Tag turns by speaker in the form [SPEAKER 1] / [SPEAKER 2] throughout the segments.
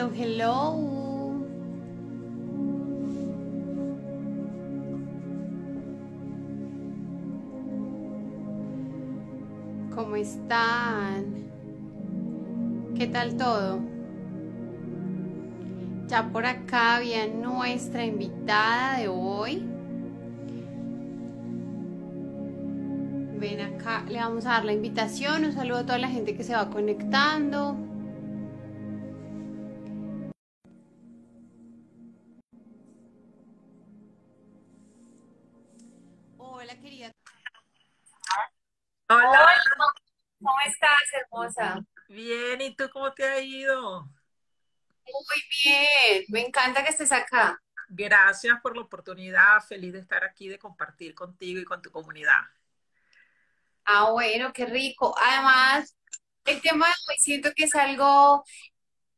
[SPEAKER 1] Hello, hello. ¿Cómo están? ¿Qué tal todo? Ya por acá había nuestra invitada de hoy. Ven acá, le vamos a dar la invitación. Un saludo a toda la gente que se va conectando.
[SPEAKER 2] Hermosa?
[SPEAKER 3] bien, ¿y tú cómo te ha ido?
[SPEAKER 2] Muy bien, me encanta que estés acá.
[SPEAKER 3] Gracias por la oportunidad, feliz de estar aquí, de compartir contigo y con tu comunidad.
[SPEAKER 2] Ah, bueno, qué rico. Además, el tema de hoy siento que es algo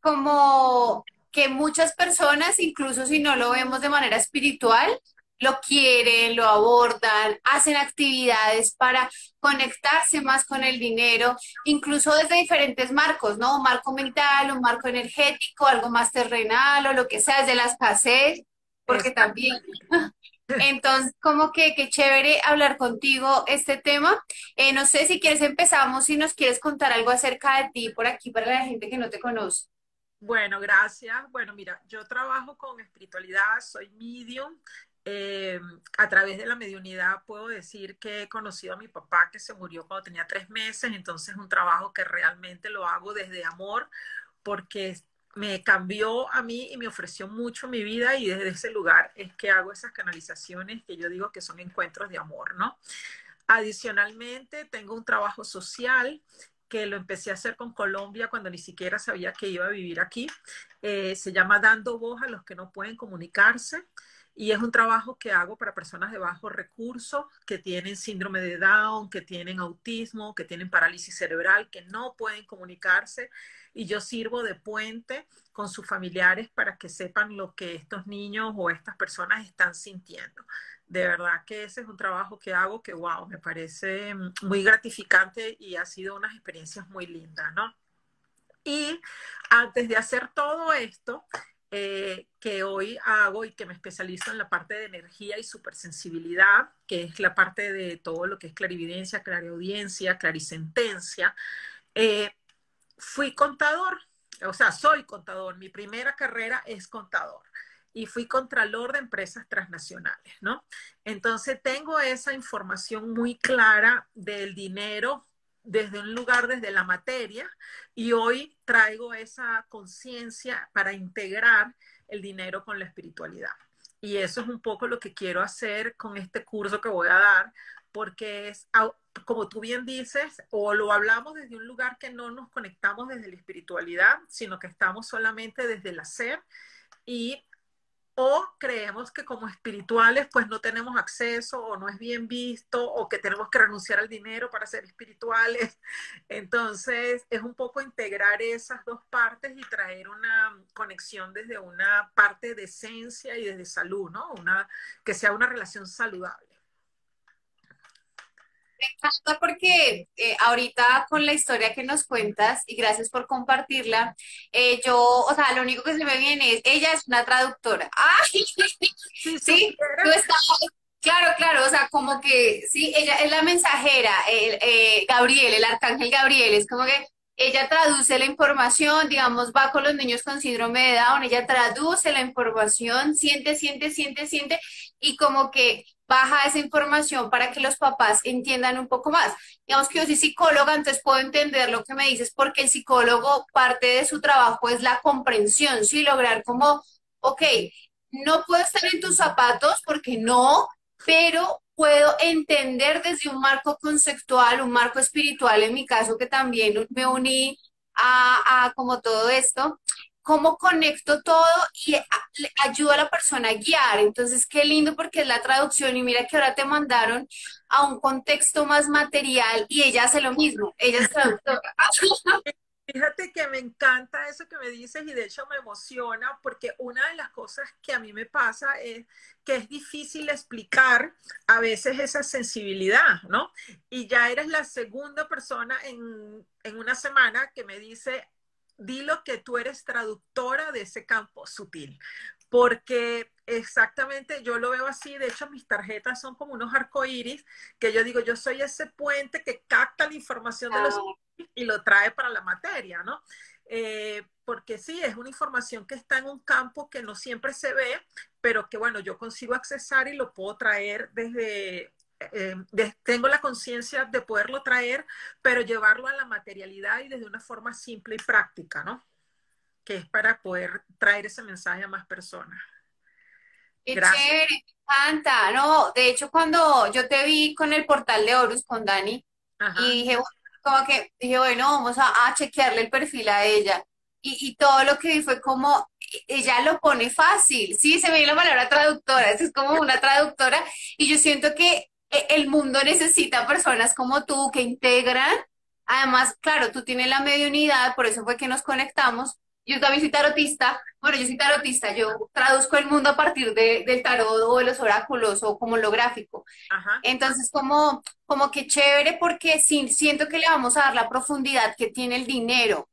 [SPEAKER 2] como que muchas personas, incluso si no lo vemos de manera espiritual, lo quieren, lo abordan, hacen actividades para conectarse más con el dinero, incluso desde diferentes marcos, ¿no? Un marco mental, un marco energético, algo más terrenal o lo que sea, desde la escasez, porque también. Entonces, como que qué chévere hablar contigo este tema. Eh, no sé si quieres empezamos, si nos quieres contar algo acerca de ti por aquí para la gente que no te conoce.
[SPEAKER 3] Bueno, gracias. Bueno, mira, yo trabajo con espiritualidad, soy medium. Eh, a través de la mediunidad puedo decir que he conocido a mi papá que se murió cuando tenía tres meses, entonces es un trabajo que realmente lo hago desde amor porque me cambió a mí y me ofreció mucho mi vida y desde ese lugar es que hago esas canalizaciones que yo digo que son encuentros de amor, ¿no? Adicionalmente, tengo un trabajo social que lo empecé a hacer con Colombia cuando ni siquiera sabía que iba a vivir aquí. Eh, se llama Dando Voz a los que no pueden comunicarse y es un trabajo que hago para personas de bajos recursos que tienen síndrome de Down, que tienen autismo, que tienen parálisis cerebral, que no pueden comunicarse y yo sirvo de puente con sus familiares para que sepan lo que estos niños o estas personas están sintiendo. De verdad que ese es un trabajo que hago que, wow, me parece muy gratificante y ha sido unas experiencias muy lindas, ¿no? Y antes de hacer todo esto, eh, que hoy hago y que me especializo en la parte de energía y supersensibilidad, que es la parte de todo lo que es clarividencia, clariaudiencia, clarisentencia, eh, fui contador, o sea, soy contador. Mi primera carrera es contador y fui contralor de empresas transnacionales, ¿no? Entonces tengo esa información muy clara del dinero desde un lugar, desde la materia, y hoy traigo esa conciencia para integrar el dinero con la espiritualidad. Y eso es un poco lo que quiero hacer con este curso que voy a dar, porque es, como tú bien dices, o lo hablamos desde un lugar que no nos conectamos desde la espiritualidad, sino que estamos solamente desde el hacer y o creemos que como espirituales pues no tenemos acceso o no es bien visto o que tenemos que renunciar al dinero para ser espirituales. Entonces es un poco integrar esas dos partes y traer una conexión desde una parte de esencia y desde salud, ¿no? Una, que sea una relación saludable.
[SPEAKER 2] Me encanta porque eh, ahorita con la historia que nos cuentas y gracias por compartirla, eh, yo, o sea, lo único que se me viene es, ella es una traductora. ¡Ay!
[SPEAKER 3] Si
[SPEAKER 2] Sí, tú estabas, claro, claro, o sea, como que, sí, ella es la mensajera, el, eh, Gabriel, el arcángel Gabriel, es como que ella traduce la información, digamos, va con los niños con síndrome de Down, ella traduce la información, siente, siente, siente, siente, y como que baja esa información para que los papás entiendan un poco más. Digamos que yo soy psicóloga, entonces puedo entender lo que me dices, porque el psicólogo, parte de su trabajo es la comprensión, sí, lograr como, ok, no puedo estar en tus zapatos porque no, pero puedo entender desde un marco conceptual, un marco espiritual, en mi caso que también me uní a, a como todo esto, cómo conecto todo y ayudo a la persona a guiar. Entonces, qué lindo porque es la traducción y mira que ahora te mandaron a un contexto más material y ella hace lo mismo, ella es traductora.
[SPEAKER 3] Fíjate que me encanta eso que me dices y de hecho me emociona porque una de las cosas que a mí me pasa es que es difícil explicar a veces esa sensibilidad, ¿no? Y ya eres la segunda persona en, en una semana que me dice, dilo que tú eres traductora de ese campo sutil, porque exactamente yo lo veo así, de hecho mis tarjetas son como unos arcoíris, que yo digo, yo soy ese puente que capta la información de los ah. y lo trae para la materia, ¿no? Eh, porque sí, es una información que está en un campo que no siempre se ve, pero que bueno, yo consigo accesar y lo puedo traer desde, eh, tengo la conciencia de poderlo traer, pero llevarlo a la materialidad y desde una forma simple y práctica, ¿no? Que es para poder traer ese mensaje a más personas.
[SPEAKER 2] Qué chévere, me encanta. No, de hecho, cuando yo te vi con el portal de Horus con Dani, y dije, como que dije, bueno, vamos a, chequearle el perfil a ella. Y, y, todo lo que vi fue como, ella lo pone fácil, sí, se me dio la palabra traductora, es como una traductora, y yo siento que e, el mundo necesita personas como tú que integran. Además, claro, tú tienes la mediunidad, por eso fue que nos conectamos. Yo también soy tarotista. Bueno, yo soy tarotista. Yo traduzco el mundo a partir de, del tarot o de los oráculos o como lo gráfico. Entonces, como, como que chévere porque sí, siento que le vamos a dar la profundidad que tiene el dinero.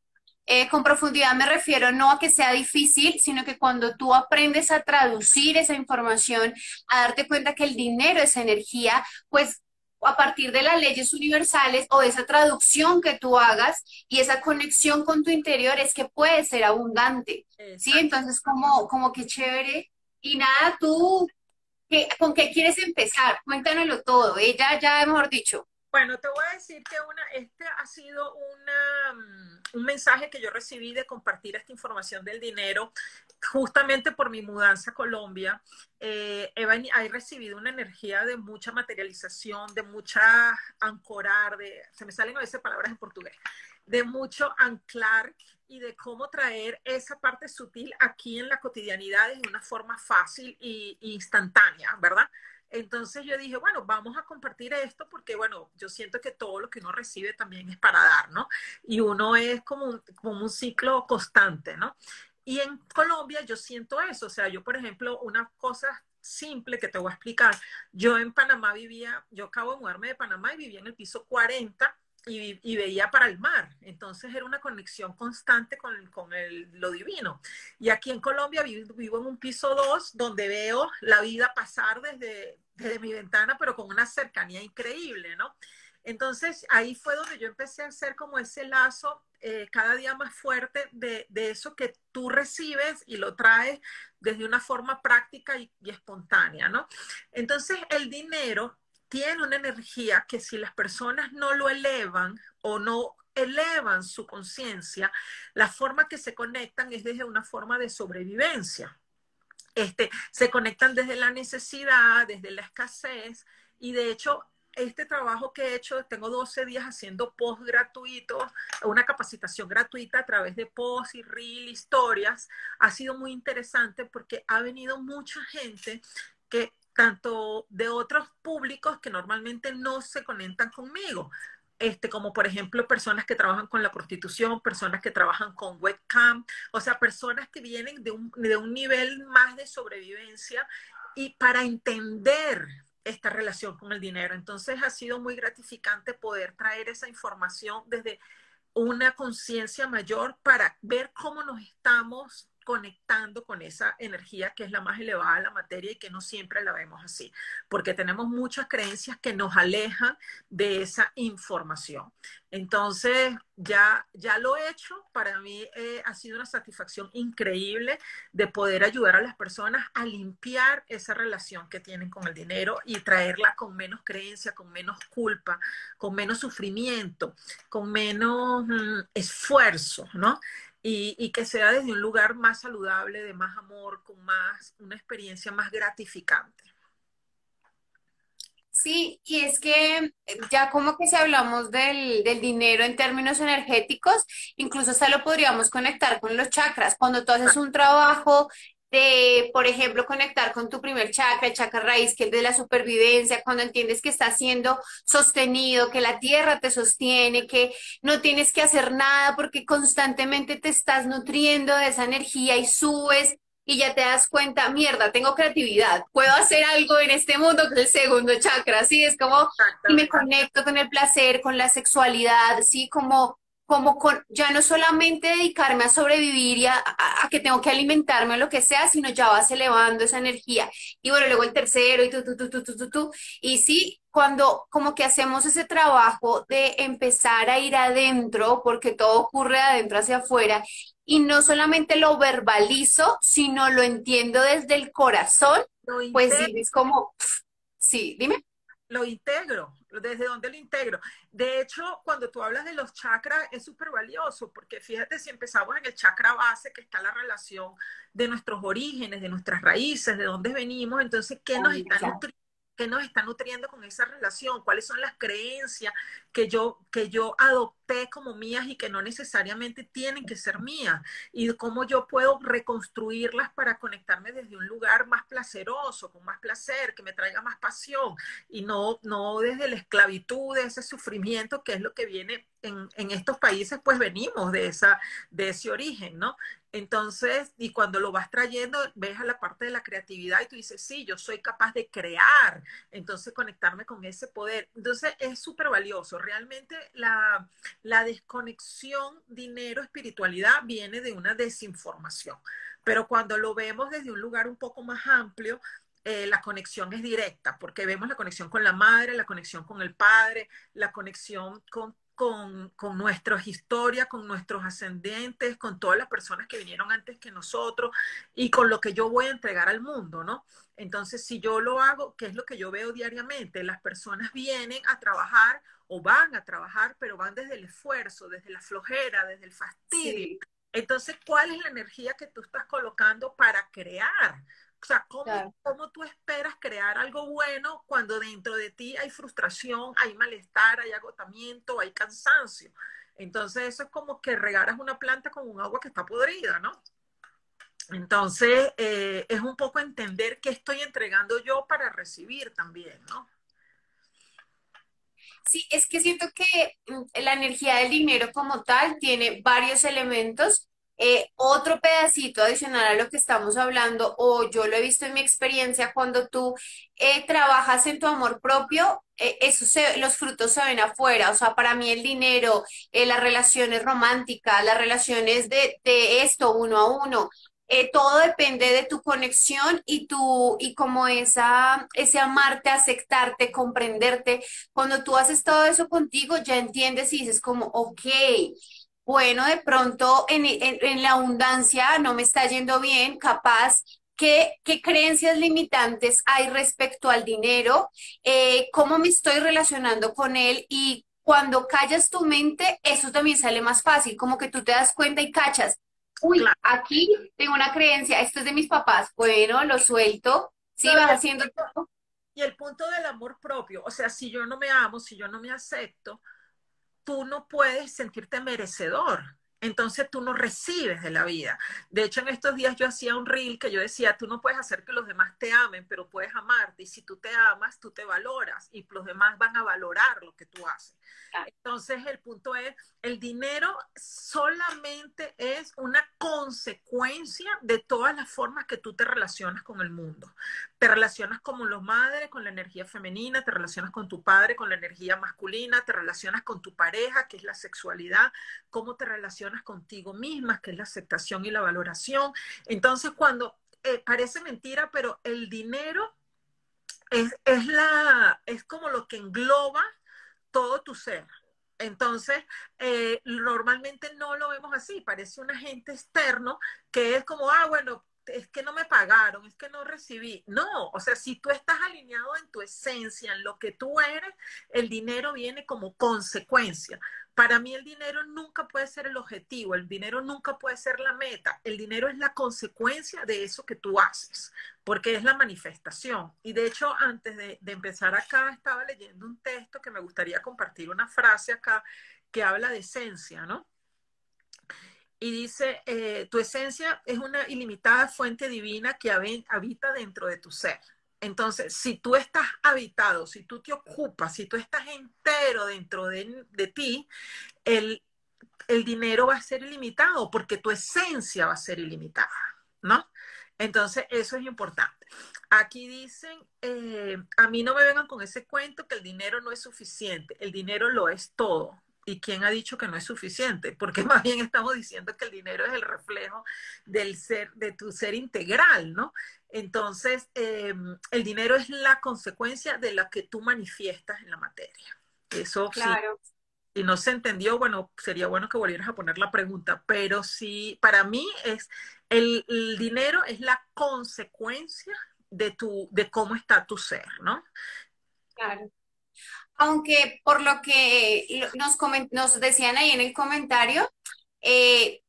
[SPEAKER 2] Eh, con profundidad me refiero no a que sea difícil, sino que cuando tú aprendes a traducir esa información, a darte cuenta que el dinero es energía, pues a partir de las leyes universales o esa traducción que tú hagas y esa conexión con tu interior es que puede ser abundante. ¿Sí? Entonces, como, como que chévere. Y nada, tú, ¿qué, ¿con qué quieres empezar? Cuéntanoslo todo. Ella ya, mejor dicho.
[SPEAKER 3] Bueno, te voy a decir que una, este ha sido una, mm, un mensaje que yo recibí de compartir esta información del dinero justamente por mi mudanza a Colombia. Eh, he, recibido una energía de mucha materialización, de mucha ancorar, de, se me salen a veces palabras en portugués, de mucho anclar y de cómo traer esa parte sutil aquí en la cotidianidad de una forma fácil e instantánea, ¿verdad? Entonces yo dije, bueno, vamos a compartir esto porque, bueno, yo siento que todo lo que uno recibe también es para dar, ¿no? Y uno es como un, como un ciclo constante, ¿no? Y en Colombia yo siento eso, o sea, yo, por ejemplo, una cosa simple que te voy a explicar, yo en Panamá vivía, yo acabo de mudarme de Panamá y vivía en el piso 40 y, veía para el mar. Entonces era una conexión constante con, con el, lo divino. Y aquí en Colombia vivo, vivo, en un piso 2 donde veo la vida pasar desde, desde mi ventana, pero con una cercanía increíble, ¿no? Entonces ahí fue donde yo empecé a hacer como ese lazo eh, cada día más fuerte de, de, eso que tú recibes y lo traes desde una forma práctica y, y espontánea, ¿no? Entonces el dinero tiene una energía que si las personas no lo elevan o no elevan su conciencia, la forma que se conectan es desde una forma de sobrevivencia. Este, se conectan desde la necesidad, desde la escasez, y de hecho, este trabajo que he hecho, tengo 12 días haciendo post gratuitos, una capacitación gratuita a través de post y reel, historias, ha sido muy interesante porque ha venido mucha gente que tanto de otros públicos que normalmente no se conectan conmigo, este, como por ejemplo personas que trabajan con la prostitución, personas que trabajan con webcam, o sea, personas que vienen de un, de un nivel más de sobrevivencia y para entender esta relación con el dinero. Entonces ha sido muy gratificante poder traer esa información desde una conciencia mayor para ver cómo nos estamos conectando con esa energía que es la más elevada de la materia y que no siempre la vemos así, porque tenemos muchas creencias que nos alejan de esa información. Entonces, ya, ya lo he hecho, para mí eh, ha sido una satisfacción increíble de poder ayudar a las personas a limpiar esa relación que tienen con el dinero y traerla con menos creencia, con menos culpa, con menos sufrimiento, con menos mm, esfuerzo, ¿no? Y, que sea desde un lugar más saludable, de más amor, con más, una experiencia más gratificante.
[SPEAKER 2] Sí, y es que ya como que si hablamos del, del, dinero en términos energéticos, incluso hasta lo podríamos conectar con los chakras. Cuando tú haces un trabajo de, por ejemplo, conectar con tu primer chakra, el chakra raíz, que es de la supervivencia, cuando entiendes que está siendo sostenido, que la tierra te sostiene, que no tienes que hacer nada porque constantemente te estás nutriendo de esa energía y subes y ya te das cuenta, mierda, tengo creatividad, puedo hacer algo en este mundo que es el segundo chakra, ¿sí? Es como, y me conecto con el placer, con la sexualidad, ¿sí? Como como con ya no solamente dedicarme a sobrevivir y a, que tengo que alimentarme o lo que sea, sino ya vas elevando esa energía. Y bueno, luego el tercero y tú, tú, tú, tú, tú, tú, tú. Y sí, cuando como que hacemos ese trabajo de empezar a ir adentro, porque todo ocurre de adentro hacia afuera, y no solamente lo verbalizo, sino lo entiendo desde el corazón, pues sí, es como, sí, dime
[SPEAKER 3] lo integro, desde dónde lo integro. De hecho, cuando tú hablas de los chakras, es súper valioso, porque fíjate, si empezamos en el chakra base, que está la relación de nuestros orígenes, de nuestras raíces, de dónde venimos, entonces, ¿qué nos está nutriendo? ¿Qué nos está nutriendo con esa relación? ¿Cuáles son las creencias que yo, que yo adopté como mías y que no necesariamente tienen que ser mías? Y cómo yo puedo reconstruirlas para conectarme desde un lugar más placeroso, con más placer, que me traiga más pasión y no, no desde la esclavitud, de ese sufrimiento que es lo que viene en, en estos países, pues venimos de, esa, de ese origen, ¿no? Entonces, y cuando lo vas trayendo, ves a la parte de la creatividad y tú dices, sí, yo soy capaz de crear, entonces conectarme con ese poder. Entonces, es súper valioso. Realmente la, la desconexión dinero-espiritualidad viene de una desinformación, pero cuando lo vemos desde un lugar un poco más amplio, eh, la conexión es directa, porque vemos la conexión con la madre, la conexión con el padre, la conexión con con, con nuestras historias, con nuestros ascendentes, con todas las personas que vinieron antes que nosotros y con lo que yo voy a entregar al mundo, ¿no? Entonces, si yo lo hago, ¿qué es lo que yo veo diariamente? Las personas vienen a trabajar o van a trabajar, pero van desde el esfuerzo, desde la flojera, desde el fastidio. Entonces, ¿cuál es la energía que tú estás colocando para crear? O sea, ¿cómo, tú esperas crear algo bueno cuando dentro de ti hay frustración, hay malestar, hay agotamiento, hay cansancio? Entonces eso es como que regaras una planta con un agua que está podrida, ¿no? Entonces eh, es un poco entender qué estoy entregando yo para recibir también, ¿no?
[SPEAKER 2] Sí, es que siento que mm, la energía del dinero como tal tiene varios elementos eh, otro pedacito adicional a lo que estamos hablando, o yo lo he visto en mi experiencia, cuando tú eh, trabajas en tu amor propio, eh, eso los frutos se ven afuera. O sea, para mí el dinero, las relaciones románticas, las relaciones de, de esto uno a uno, todo depende de tu conexión y tu, y como esa, ese amarte, aceptarte, comprenderte. Cuando tú haces todo eso contigo, ya entiendes y dices como, ok, bueno, de pronto en, la abundancia no me está yendo bien, capaz ¿Qué, ¿Qué, creencias limitantes hay respecto al dinero? Eh, ¿Cómo me estoy relacionando con él? Y cuando callas tu mente, eso también sale más fácil, como que tú te das cuenta y cachas. Uy, aquí tengo una creencia, esto es de mis papás. Bueno, lo suelto. Sí, vas haciendo todo.
[SPEAKER 3] Y el punto del amor propio, o sea, si yo no me amo, si yo no me acepto, tú no puedes sentirte merecedor. Entonces tú no recibes de la vida. De hecho, en estos días yo hacía un reel que yo decía, tú no puedes hacer que los demás te amen, pero puedes amarte. Y si tú te amas, tú te valoras y los demás van a valorar lo que tú haces. Entonces el punto es, el dinero solamente es una consecuencia de todas las formas que tú te relacionas con el mundo. Te relacionas como los madres con la energía femenina, te relacionas con tu padre con la energía masculina, te relacionas con tu pareja, que es la sexualidad, cómo te relacionas contigo misma, que es la aceptación y la valoración. Entonces cuando eh, parece mentira, pero el dinero es, es, la, es como lo que engloba todo tu ser. Entonces, eh, normalmente no lo vemos así, parece un agente externo que es como, ah, bueno, es que no me pagaron, es que no recibí. No, o sea, si tú estás alineado en tu esencia, en lo que tú eres, el dinero viene como consecuencia. Para mí el dinero nunca puede ser el objetivo, el dinero nunca puede ser la meta, el dinero es la consecuencia de eso que tú haces, porque es la manifestación. Y de hecho, antes de, empezar acá, estaba leyendo un texto que me gustaría compartir una frase acá que habla de esencia, ¿no? Y dice, eh, tu esencia es una ilimitada fuente divina que habita dentro de tu ser. Entonces, si tú estás habitado, si tú te ocupas, si tú estás entero dentro de, ti, el, dinero va a ser ilimitado porque tu esencia va a ser ilimitada, ¿no? Entonces, eso es importante. Aquí dicen, eh, a mí no me vengan con ese cuento que el dinero no es suficiente, el dinero lo es todo. ¿Y quién ha dicho que no es suficiente? Porque más bien estamos diciendo que el dinero es el reflejo del ser, de tu ser integral, ¿no? Entonces, eh, el dinero es la consecuencia de lo que tú manifiestas en la materia. Eso claro. Si no se entendió, bueno, sería bueno que volvieras a poner la pregunta, pero sí, para mí es, el, el dinero es la consecuencia de, tu, de cómo está tu ser, ¿no?
[SPEAKER 2] Claro. Aunque por lo que nos, nos decían ahí en el comentario, eh,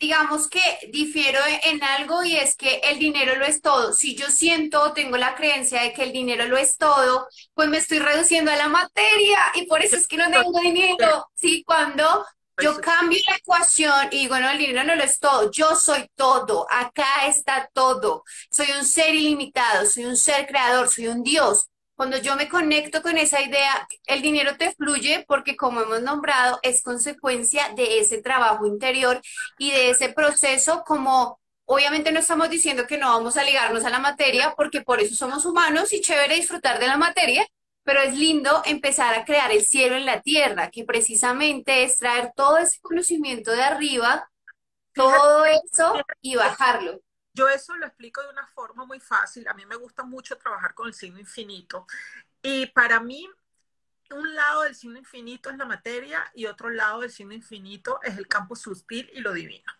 [SPEAKER 2] digamos que difiero en algo y es que el dinero lo es todo. Si yo siento, tengo la creencia de que el dinero lo es todo, pues me estoy reduciendo a la materia y por eso es que no tengo dinero. Sí, cuando yo cambio la ecuación y digo, no, el dinero no lo es todo, yo soy todo, acá está todo, soy un ser ilimitado, soy un ser creador, soy un Dios. Cuando yo me conecto con esa idea, el dinero te fluye porque como hemos nombrado, es consecuencia de ese trabajo interior y de ese proceso como obviamente no estamos diciendo que no vamos a ligarnos a la materia porque por eso somos humanos y chévere disfrutar de la materia, pero es lindo empezar a crear el cielo en la tierra, que precisamente es traer todo ese conocimiento de arriba, todo eso y bajarlo.
[SPEAKER 3] Yo eso lo explico de una forma muy fácil. A mí me gusta mucho trabajar con el signo infinito. Y para mí, un lado del signo infinito es la materia y otro lado del signo infinito es el campo sutil y lo divino.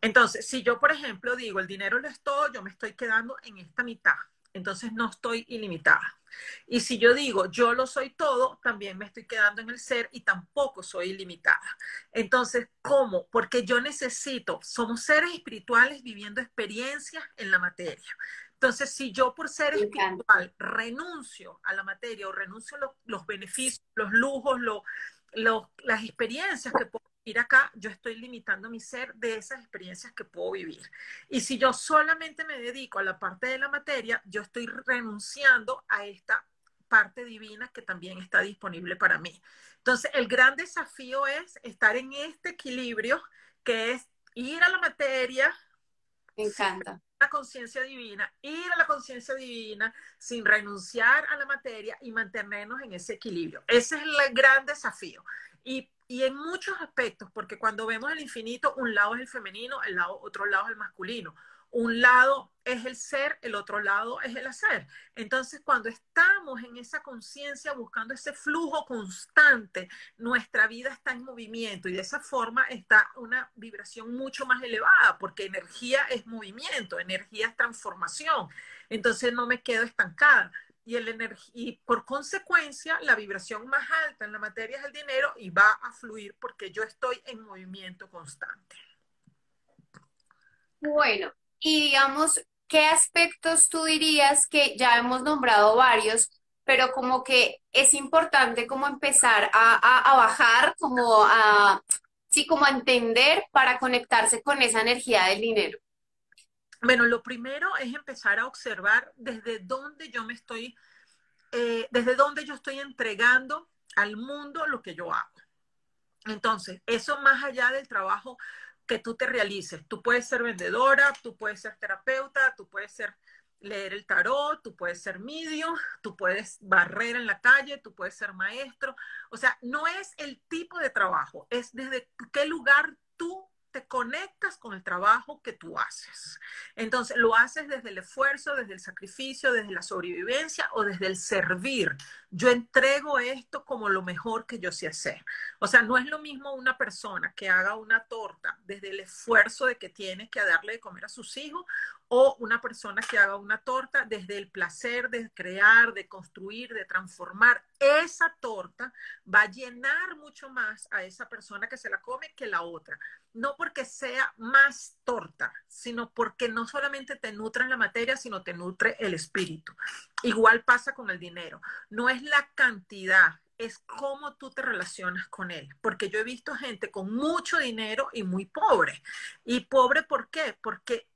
[SPEAKER 3] Entonces, si yo, por ejemplo, digo, el dinero lo es todo, yo me estoy quedando en esta mitad. Entonces, no estoy ilimitada. Y si yo digo, yo lo soy todo, también me estoy quedando en el ser y tampoco soy ilimitada. Entonces, ¿cómo? Porque yo necesito, somos seres espirituales viviendo experiencias en la materia. Entonces, si yo por ser espiritual renuncio a la materia o renuncio a los, beneficios, los lujos, las experiencias que puedo acá, yo estoy limitando mi ser de esas experiencias que puedo vivir. Y si yo solamente me dedico a la parte de la materia, yo estoy renunciando a esta parte divina que también está disponible para mí. Entonces, el gran desafío es estar en este equilibrio que es ir a la materia.
[SPEAKER 2] Me encanta.
[SPEAKER 3] La conciencia divina, ir a la conciencia divina sin renunciar a la materia y mantenernos en ese equilibrio. Ese es el gran desafío. Y en muchos aspectos, porque cuando vemos el infinito, un lado es el femenino, el lado, otro lado es el masculino. Un lado es el ser, el otro lado es el hacer. Entonces, cuando estamos en esa conciencia buscando ese flujo constante, nuestra vida está en movimiento y de esa forma está una vibración mucho más elevada, porque energía es movimiento, energía es transformación. Entonces, no me quedo estancada y, el y por consecuencia la vibración más alta en la materia es el dinero y va a fluir porque yo estoy en movimiento constante.
[SPEAKER 2] Bueno, y digamos, ¿qué aspectos tú dirías que ya hemos nombrado varios, pero como que es importante como empezar a, a bajar, como a, sí, como a entender para conectarse con esa energía del dinero?
[SPEAKER 3] Bueno, lo primero es empezar a observar desde dónde yo me estoy, eh, desde dónde yo estoy entregando al mundo lo que yo hago. Entonces, eso más allá del trabajo que tú te realices. Tú puedes ser vendedora, tú puedes ser terapeuta, tú puedes ser leer el tarot, tú puedes ser medio, tú puedes barrer en la calle, tú puedes ser maestro. O sea, no es el tipo de trabajo, es desde qué lugar tú te conectas con el trabajo que tú haces. Entonces, lo haces desde el esfuerzo, desde el sacrificio, desde la sobrevivencia o desde el servir. Yo entrego esto como lo mejor que yo sé hacer. O sea, no es lo mismo una persona que haga una torta desde el esfuerzo de que tiene que darle de comer a sus hijos o una persona que haga una torta desde el placer de crear, de construir, de transformar. Esa torta va a llenar mucho más a esa persona que se la come que la otra. No porque sea más torta, sino porque no solamente te nutre la materia, sino te nutre el espíritu. Igual pasa con el dinero. No es la cantidad, es cómo tú te relacionas con él. Porque yo he visto gente con mucho dinero y muy pobre. ¿Y pobre por qué? Porque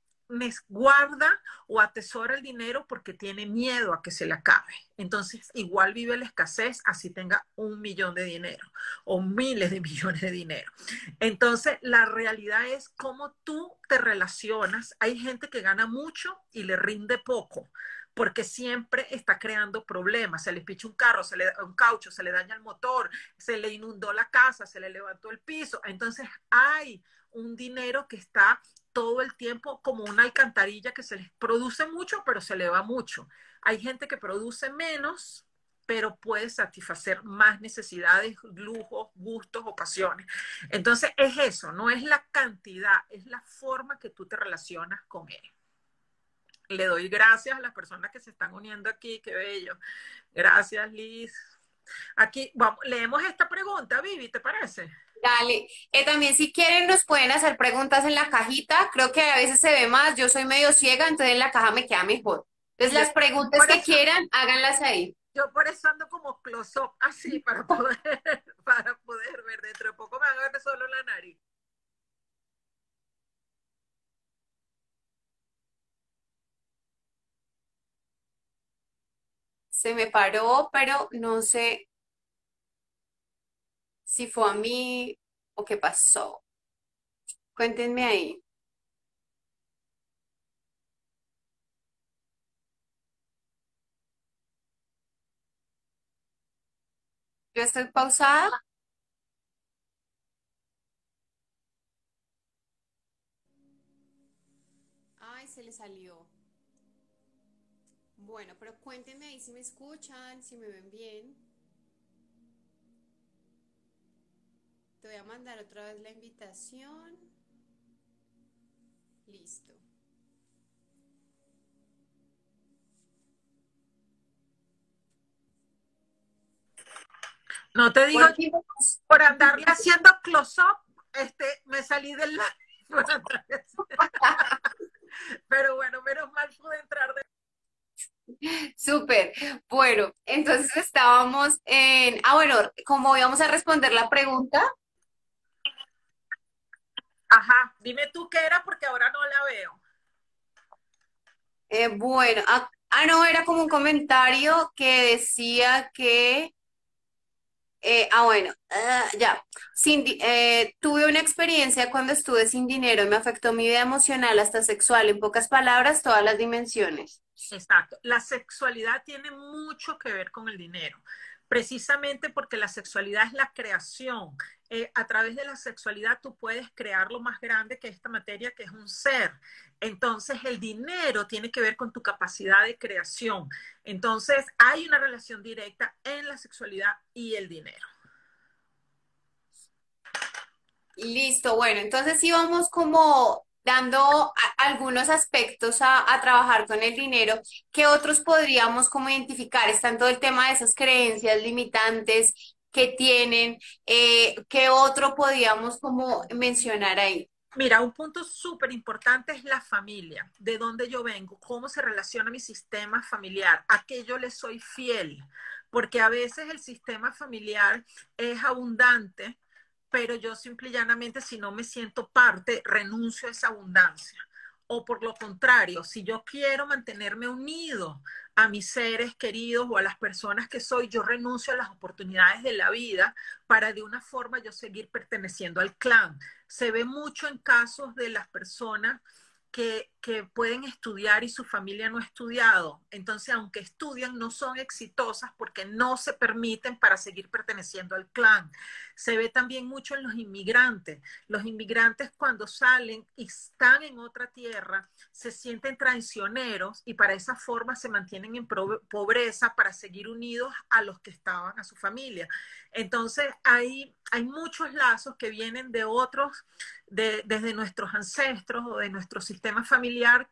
[SPEAKER 3] guarda o atesora el dinero porque tiene miedo a que se le acabe. Entonces, igual vive la escasez, así tenga un millón de dinero o miles de millones de dinero. Entonces, la realidad es cómo tú te relacionas. Hay gente que gana mucho y le rinde poco porque siempre está creando problemas. Se le picha un carro, se le da un caucho, se le daña el motor, se le inundó la casa, se le levantó el piso. Entonces hay un dinero que está todo el tiempo como una alcantarilla que se les produce mucho, pero se le va mucho. Hay gente que produce menos, pero puede satisfacer más necesidades, lujos, gustos, ocasiones. Entonces es eso, no es la cantidad, es la forma que tú te relacionas con él. Le doy gracias a las personas que se están uniendo aquí, qué bello. Gracias, Liz. Aquí, vamos, leemos esta pregunta, Vivi, ¿te parece?
[SPEAKER 2] Dale. Eh, también si quieren nos pueden hacer preguntas en la cajita. Creo que a veces se ve más. Yo soy medio ciega, entonces en la caja me queda mejor. Entonces las preguntas que quieran, háganlas ahí.
[SPEAKER 3] Yo por eso ando como close-up así para poder, para poder ver. Dentro de poco me van a ver solo la nariz.
[SPEAKER 2] Se me paró, pero no sé si fue a mí o qué pasó. Cuéntenme ahí. Yo estoy pausada.
[SPEAKER 1] Ay, se le salió. Bueno, pero cuéntenme ahí si me escuchan, si me ven bien. Te voy a mandar otra vez la invitación. Listo.
[SPEAKER 3] No te digo por andarle haciendo close-up, este, me salí del live. Pero bueno, menos mal pude entrar de
[SPEAKER 2] Súper. Bueno, entonces estábamos en, ah, bueno, como íbamos a responder la pregunta,
[SPEAKER 3] Ajá, dime tú qué era porque ahora no la veo.
[SPEAKER 2] Eh, bueno, ah, ah, no, era como un comentario que decía que, eh, ah, bueno, ah, ya, sin, eh, tuve una experiencia cuando estuve sin dinero y me afectó mi vida emocional hasta sexual, en pocas palabras, todas las dimensiones.
[SPEAKER 3] Exacto, la sexualidad tiene mucho que ver con el dinero precisamente porque la sexualidad es la creación. Eh, a través de la sexualidad tú puedes crear lo más grande que esta materia, que es un ser. Entonces el dinero tiene que ver con tu capacidad de creación. Entonces hay una relación directa en la sexualidad y el dinero.
[SPEAKER 2] Listo, bueno, entonces sí vamos como dando algunos aspectos a, trabajar con el dinero, ¿qué otros podríamos como identificar? Están todo el tema de esas creencias limitantes que tienen, eh, ¿qué otro podríamos como mencionar ahí?
[SPEAKER 3] Mira, un punto súper importante es la familia, de dónde yo vengo, cómo se relaciona mi sistema familiar, a qué yo le soy fiel, porque a veces el sistema familiar es abundante, pero yo simple y llanamente, si no me siento parte, renuncio a esa abundancia. O por lo contrario, si yo quiero mantenerme unido a mis seres queridos o a las personas que soy, yo renuncio a las oportunidades de la vida para de una forma yo seguir perteneciendo al clan. Se ve mucho en casos de las personas que, pueden estudiar y su familia no ha estudiado. Entonces, aunque estudian, no son exitosas porque no se permiten para seguir perteneciendo al clan. Se ve también mucho en los inmigrantes. Los inmigrantes cuando salen y están en otra tierra, se sienten traicioneros y para esa forma se mantienen en pobreza para seguir unidos a los que estaban, a su familia. Entonces, hay, hay muchos lazos que vienen de otros, de, desde nuestros ancestros o de nuestro sistema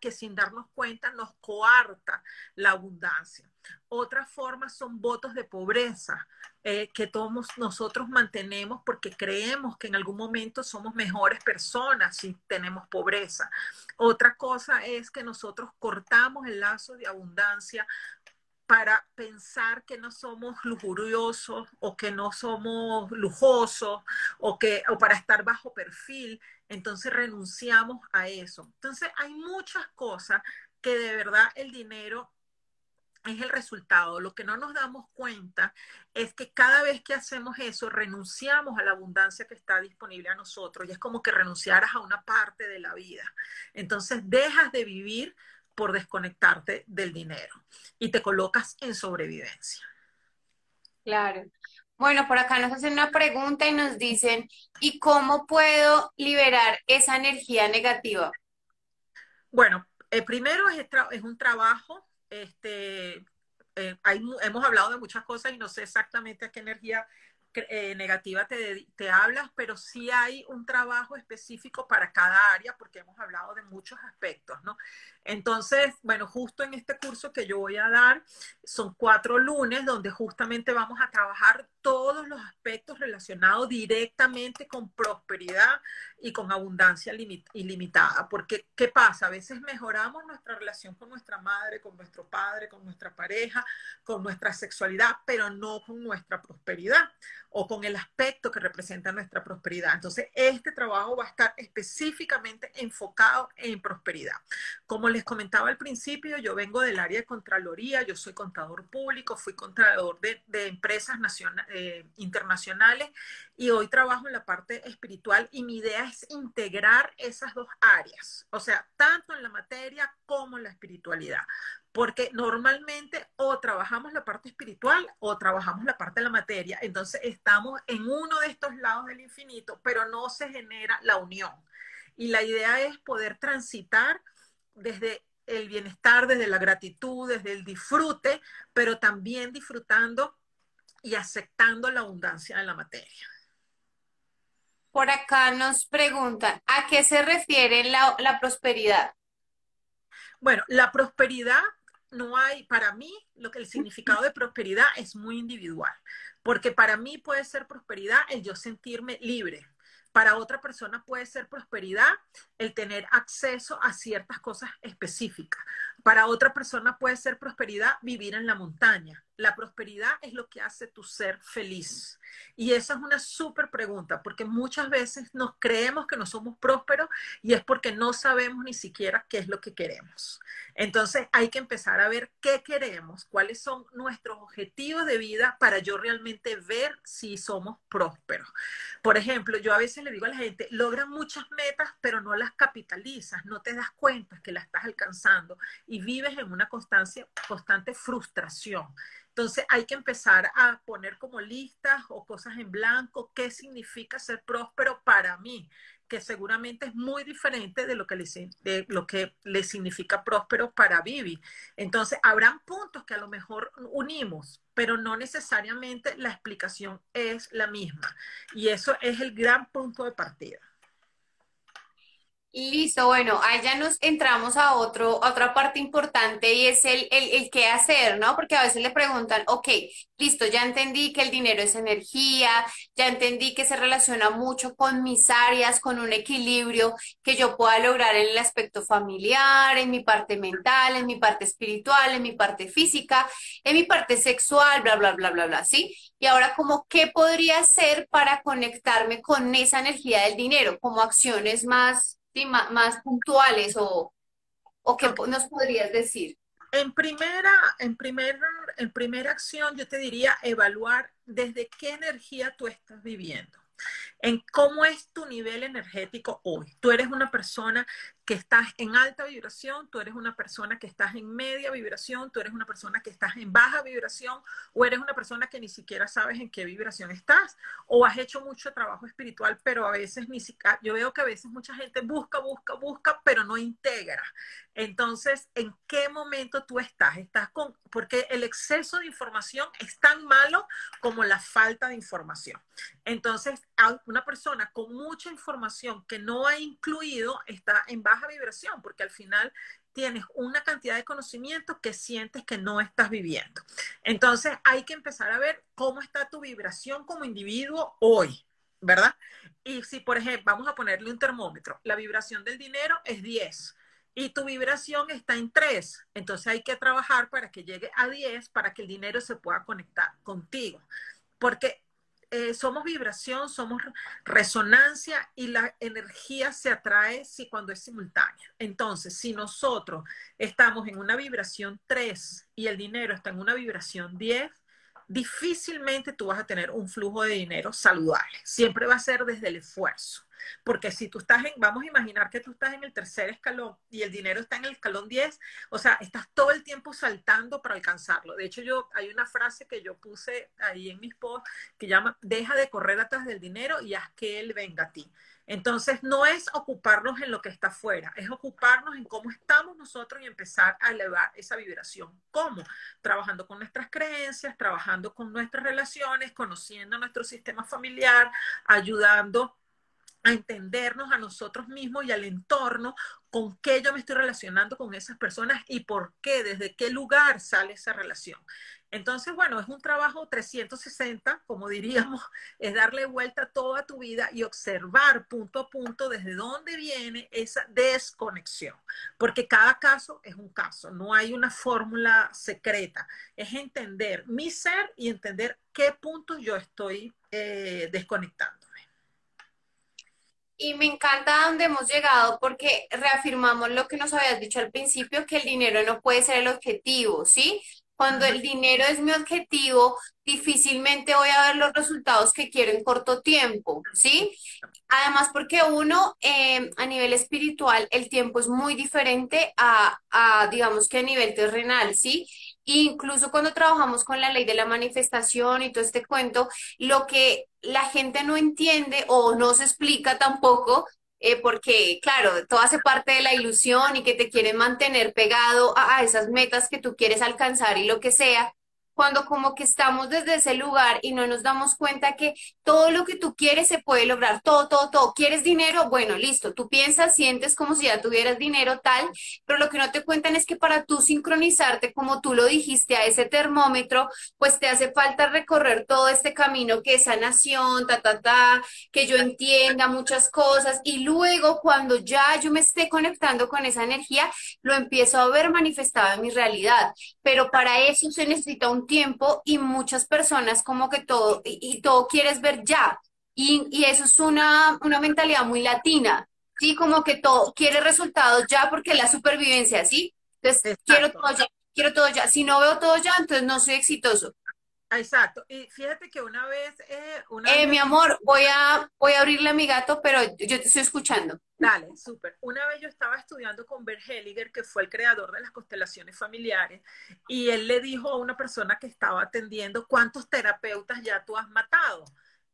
[SPEAKER 3] que sin darnos cuenta nos coarta la abundancia. Otra forma son votos de pobreza eh, que todos nosotros mantenemos porque creemos que en algún momento somos mejores personas si tenemos pobreza. Otra cosa es que nosotros cortamos el lazo de abundancia para pensar que no somos lujuriosos o que no somos lujosos o que o para estar bajo perfil, entonces renunciamos a eso. Entonces hay muchas cosas que de verdad el dinero es el resultado. Lo que no nos damos cuenta es que cada vez que hacemos eso, renunciamos a la abundancia que está disponible a nosotros y es como que renunciaras a una parte de la vida. Entonces dejas de vivir por desconectarte del dinero y te colocas en sobrevivencia.
[SPEAKER 2] Claro. Bueno, por acá nos hacen una pregunta y nos dicen, ¿y cómo puedo liberar esa energía negativa?
[SPEAKER 3] Bueno, el primero es, es un trabajo, este, eh, hemos hablado de muchas cosas y no sé exactamente a qué energía eh, negativa te, te, hablas, pero sí hay un trabajo específico para cada área porque hemos hablado de muchos aspectos, ¿no? Entonces, bueno, justo en este curso que yo voy a dar, son cuatro lunes donde justamente vamos a trabajar todos los aspectos relacionados directamente con prosperidad y con abundancia ilimitada. Porque, ¿qué pasa? A veces mejoramos nuestra relación con nuestra madre, con nuestro padre, con nuestra pareja, con nuestra sexualidad, pero no con nuestra prosperidad o con el aspecto que representa nuestra prosperidad. Entonces, este trabajo va a estar específicamente enfocado en prosperidad. Como les comentaba al principio, yo vengo del área de Contraloría, yo soy contador público, fui contador de, empresas eh, internacionales y hoy trabajo en la parte espiritual y mi idea es integrar esas dos áreas, o sea, tanto en la materia como en la espiritualidad porque normalmente o trabajamos la parte espiritual o trabajamos la parte de la materia. Entonces estamos en uno de estos lados del infinito, pero no se genera la unión. Y la idea es poder transitar desde el bienestar, desde la gratitud, desde el disfrute, pero también disfrutando y aceptando la abundancia de la materia.
[SPEAKER 2] Por acá nos preguntan, ¿a qué se refiere la, la prosperidad?
[SPEAKER 3] Bueno, la prosperidad no hay, para mí, lo que el significado de prosperidad es muy individual, porque para mí puede ser prosperidad el yo sentirme libre. Para otra persona puede ser prosperidad el tener acceso a ciertas cosas específicas. Para otra persona puede ser prosperidad vivir en la montaña. La prosperidad es lo que hace tu ser feliz. Y esa es una súper pregunta, porque muchas veces nos creemos que no somos prósperos y es porque no sabemos ni siquiera qué es lo que queremos. Entonces hay que empezar a ver qué queremos, cuáles son nuestros objetivos de vida para yo realmente ver si somos prósperos. Por ejemplo, yo a veces le digo a la gente, logran muchas metas, pero no las capitalizas, no te das cuenta que las estás alcanzando y vives en una constancia, constante frustración. Entonces hay que empezar a poner como listas o cosas en blanco qué significa ser próspero para mí, que seguramente es muy diferente de lo que le, de lo que le significa próspero para Vivi. Entonces habrán puntos que a lo mejor unimos, pero no necesariamente la explicación es la misma. Y eso es el gran punto de partida.
[SPEAKER 2] Listo, bueno, ahí ya nos entramos a, otro, otra parte importante y es el, el, el, qué hacer, ¿no? Porque a veces le preguntan, ok, listo, ya entendí que el dinero es energía, ya entendí que se relaciona mucho con mis áreas, con un equilibrio que yo pueda lograr en el aspecto familiar, en mi parte mental, en mi parte espiritual, en mi parte física, en mi parte sexual, bla, bla, bla, bla, bla, ¿sí? Y ahora, como, ¿qué podría hacer para conectarme con esa energía del dinero? Como acciones más más, puntuales o, o qué nos podrías decir?
[SPEAKER 3] En primera, en, primer, en primera acción, yo te diría evaluar desde qué energía tú estás viviendo en cómo es tu nivel energético hoy. Tú eres una persona que estás en alta vibración, tú eres una persona que estás en media vibración, tú eres una persona que estás en baja vibración o eres una persona que ni siquiera sabes en qué vibración estás o has hecho mucho trabajo espiritual, pero a veces ni siquiera, yo veo que a veces mucha gente busca, busca, busca, pero no integra. Entonces, ¿en qué momento tú estás? Estás con, porque el exceso de información es tan malo como la falta de información. Entonces, una persona con mucha información que no ha incluido está en baja vibración, porque al final tienes una cantidad de conocimiento que sientes que no estás viviendo. Entonces hay que empezar a ver cómo está tu vibración como individuo hoy, ¿verdad? Y si, por ejemplo, vamos a ponerle un termómetro, la vibración del dinero es 10 y tu vibración está en 3. Entonces hay que trabajar para que llegue a 10 para que el dinero se pueda conectar contigo. Porque eh, somos vibración, somos resonancia y la energía se atrae si cuando es simultánea. Entonces, si nosotros estamos en una vibración 3 y el dinero está en una vibración 10, difícilmente tú vas a tener un flujo de dinero saludable. Siempre va a ser desde el esfuerzo. Porque si tú estás en, vamos a imaginar que tú estás en el tercer escalón y el dinero está en el escalón 10, o sea, estás todo el tiempo saltando para alcanzarlo. De hecho, yo hay una frase que yo puse ahí en mis posts que llama, deja de correr atrás del dinero y haz que él venga a ti. Entonces, no es ocuparnos en lo que está afuera, es ocuparnos en cómo estamos nosotros y empezar a elevar esa vibración. ¿Cómo? Trabajando con nuestras creencias, trabajando con nuestras relaciones, conociendo nuestro sistema familiar, ayudando a entendernos a nosotros mismos y al entorno, con qué yo me estoy relacionando con esas personas y por qué, desde qué lugar sale esa relación. Entonces, bueno, es un trabajo 360, como diríamos, es darle vuelta a toda tu vida y observar punto a punto desde dónde viene esa desconexión, porque cada caso es un caso, no hay una fórmula secreta, es entender mi ser y entender qué puntos yo estoy eh, desconectándome.
[SPEAKER 2] Y me encanta dónde hemos llegado porque reafirmamos lo que nos habías dicho al principio, que el dinero no puede ser el objetivo, ¿sí? Cuando el dinero es mi objetivo, difícilmente voy a ver los resultados que quiero en corto tiempo, ¿sí? Además, porque uno, em, a nivel espiritual, el tiempo es muy diferente a, a, digamos que a nivel terrenal, ¿sí? Incluso cuando trabajamos con la ley de la manifestación y todo este cuento, lo que la gente no entiende o no se explica tampoco eh, porque, claro, todo hace parte de la ilusión y que te quieren mantener pegado a, a, esas metas que tú quieres alcanzar y lo que sea, cuando como que estamos desde ese lugar y no nos damos cuenta que todo lo que tú quieres se puede lograr, todo, todo, todo. ¿Quieres dinero? Bueno, listo, tú piensas, sientes como si ya tuvieras dinero tal, pero lo que no te cuentan es que para tú sincronizarte, como tú lo dijiste, a ese termómetro, pues te hace falta recorrer todo este camino que es sanación, ta, ta, ta, que yo entienda muchas cosas y luego cuando ya yo me esté conectando con esa energía, lo empiezo a ver manifestado en mi realidad. Pero para eso se necesita un tiempo y muchas personas como que todo, y, todo quieres ver ya. Y, y eso es una, una mentalidad muy latina, ¿sí? Como que todo quiere resultados ya porque la supervivencia, ¿sí? Entonces, quiero todo ya, quiero todo ya. Si no veo todo ya, entonces no soy exitoso.
[SPEAKER 3] Exacto. Y fíjate que una vez... Eh, una
[SPEAKER 2] eh,
[SPEAKER 3] vez...
[SPEAKER 2] Mi amor, voy a, voy a abrirle a mi gato, pero yo te estoy escuchando.
[SPEAKER 3] Dale, súper. Una vez yo estaba estudiando con Bert Hellinger, que fue el creador de las constelaciones familiares, y él le dijo a una persona que estaba atendiendo, ¿cuántos terapeutas ya tú has matado?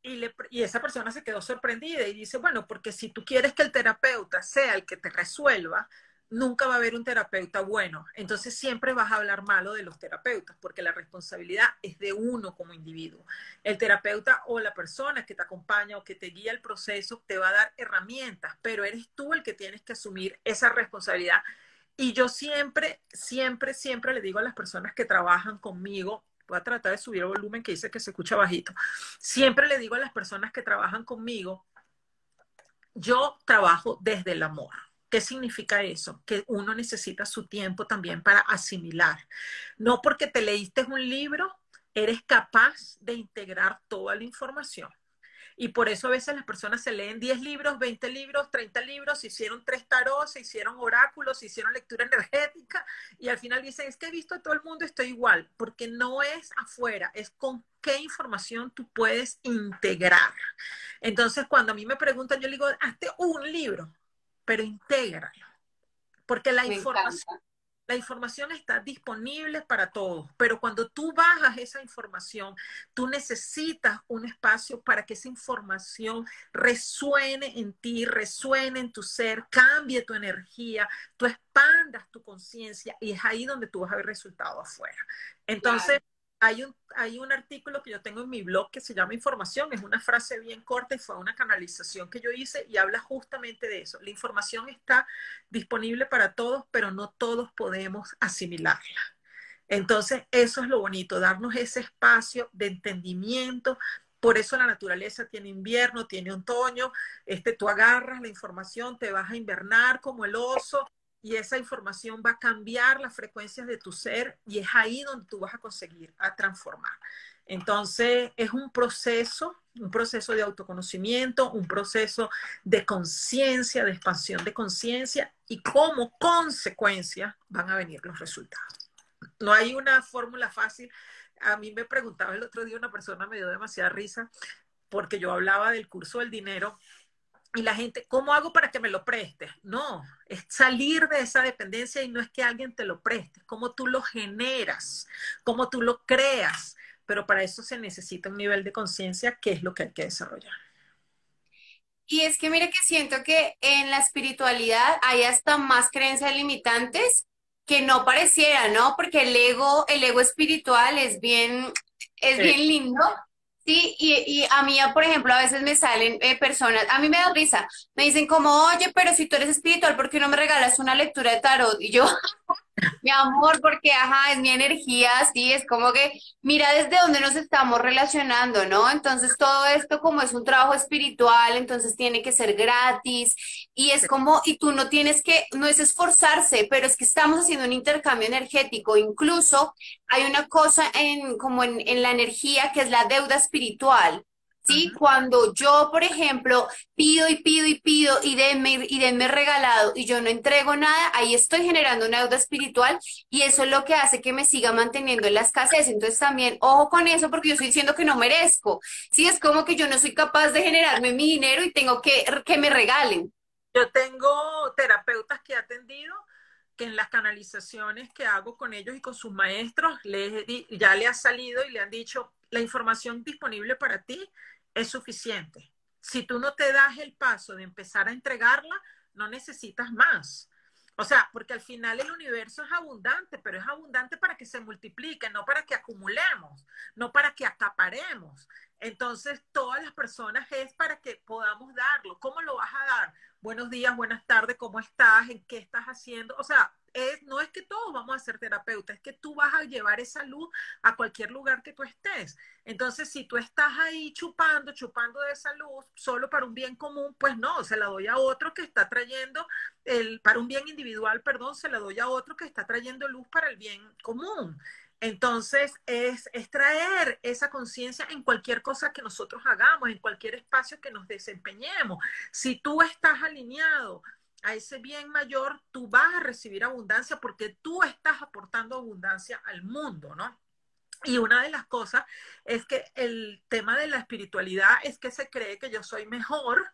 [SPEAKER 3] Y, le, y esa persona se quedó sorprendida y dice, bueno, porque si tú quieres que el terapeuta sea el que te resuelva, nunca va a haber un terapeuta bueno. Entonces siempre vas a hablar malo de los terapeutas, porque la responsabilidad es de uno como individuo. El terapeuta o la persona que te acompaña o que te guía el proceso te va a dar herramientas, pero eres tú el que tienes que asumir esa responsabilidad. Y yo siempre, siempre, siempre le digo a las personas que trabajan conmigo, voy a tratar de subir el volumen que dice que se escucha bajito, siempre le digo a las personas que trabajan conmigo, yo trabajo desde el amor ¿Qué significa eso? Que uno necesita su tiempo también para asimilar. No porque te leíste un libro, eres capaz de integrar toda la información. Y por eso a veces las personas se leen 10 libros, 20 libros, 30 libros, hicieron tres tarot, se hicieron oráculos, hicieron lectura energética y al final dicen, es que he visto a todo el mundo, estoy igual, porque no es afuera, es con qué información tú puedes integrar. Entonces, cuando a mí me preguntan, yo le digo, hazte un libro pero intégralo. Porque la información, la información está disponible para todos, pero cuando tú bajas esa información, tú necesitas un espacio para que esa información resuene en ti, resuene en tu ser, cambie tu energía, tú expandas tu conciencia y es ahí donde tú vas a ver resultados afuera. Entonces, hay un, hay un artículo que yo tengo en mi blog que se llama Información, es una frase bien corta y fue una canalización que yo hice y habla justamente de eso. La información está disponible para todos, pero no todos podemos asimilarla. Entonces, eso es lo bonito, darnos ese espacio de entendimiento. Por eso la naturaleza tiene invierno, tiene otoño. Este, tú agarras la información, te vas a invernar como el oso y esa información va a cambiar las frecuencias de tu ser y es ahí donde tú vas a conseguir a transformar. Entonces, es un proceso, un proceso de autoconocimiento, un proceso de conciencia, de expansión de conciencia y como consecuencia van a venir los resultados. No hay una fórmula fácil. A mí me preguntaba el otro día una persona, me dio demasiada risa, porque yo hablaba del curso del dinero y la gente, ¿cómo hago para que me lo prestes? No, es salir de esa dependencia y no es que alguien te lo preste, es cómo tú lo generas, cómo tú lo creas pero para eso se necesita un nivel de conciencia que es lo que hay que desarrollar.
[SPEAKER 2] Y es que mire que siento que en la espiritualidad hay hasta más creencias limitantes que no pareciera, ¿no? Porque el ego, el ego espiritual es bien, es bien lindo. Sí, y, y, a mí, por ejemplo, a veces me salen eh, personas, a mí me da risa, me dicen como, oye, pero si tú eres espiritual, ¿por qué no me regalas una lectura de tarot? Y yo, mi amor, porque ajá, es mi energía, sí, es como que mira desde dónde nos estamos relacionando, ¿no? Entonces todo esto como es un trabajo espiritual, entonces tiene que ser gratis y es como, y tú no tienes que, no es esforzarse, pero es que estamos haciendo un intercambio energético, incluso hay una cosa en como en, en la energía que es la deuda espiritual. ¿Sí? Cuando yo, por ejemplo, pido y pido y pido y denme, y denme regalado y yo no entrego nada, ahí estoy generando una deuda espiritual y eso es lo que hace que me siga manteniendo en la escasez. Entonces también, ojo con eso porque yo estoy diciendo que no merezco, ¿sí? Es como que yo no soy capaz de generarme mi dinero y tengo que que me regalen.
[SPEAKER 3] Yo tengo terapeutas que he atendido que en las canalizaciones que hago con ellos y con sus maestros, les, ya le ha salido y le han dicho, la información disponible para ti es suficiente. Si tú no te das el paso de empezar a entregarla, no necesitas más. O sea, porque al final el universo es abundante, pero es abundante para que se multiplique, no para que acumulemos, no para que acaparemos. Entonces, todas las personas es para que podamos darlo. ¿Cómo lo vas a dar? Buenos días, buenas tardes, ¿cómo estás? ¿En qué estás haciendo? O sea, no es que todos vamos a ser terapeutas, es que tú vas a llevar esa luz a cualquier lugar que tú estés. Entonces, si tú estás ahí chupando, chupando de esa luz solo para un bien común, pues no, se la doy a otro que está trayendo, el, para un bien individual, perdón, se la doy a otro que está trayendo luz para el bien común. Entonces, es, es traer esa conciencia en cualquier cosa que nosotros hagamos, en cualquier espacio que nos desempeñemos. Si tú estás alineado a ese bien mayor, tú vas a recibir abundancia porque tú estás aportando abundancia al mundo, ¿no? Y una de las cosas es que el tema de la espiritualidad es que se cree que yo soy mejor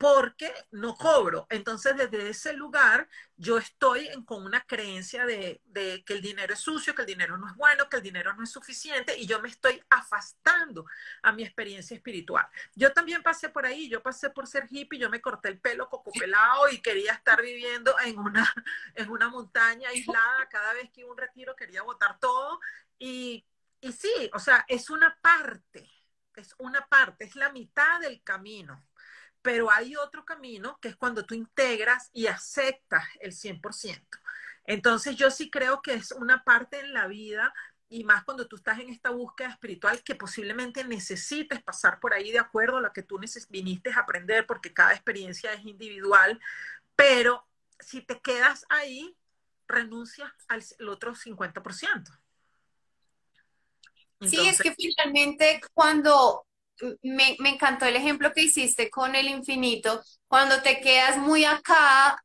[SPEAKER 3] porque no cobro. Entonces, desde ese lugar, yo estoy con una creencia de, que el dinero es sucio, que el dinero no es bueno, que el dinero no es suficiente, y yo me estoy afastando a mi experiencia espiritual. Yo también pasé por ahí, yo pasé por ser hippie, yo me corté el pelo cocopelado y quería estar viviendo en una, en una montaña aislada. Cada vez que iba un retiro quería botar todo. Y, y sí, o sea, es una parte, es una parte, es la mitad del camino pero hay otro camino que es cuando tú integras y aceptas el 100%. Entonces yo sí creo que es una parte en la vida y más cuando tú estás en esta búsqueda espiritual que posiblemente necesites pasar por ahí de acuerdo a lo que tú viniste a aprender porque cada experiencia es individual, pero si te quedas ahí, renuncias al otro 50%.
[SPEAKER 2] sí, es que finalmente cuando me, encantó el ejemplo que hiciste con el infinito. Cuando te quedas muy acá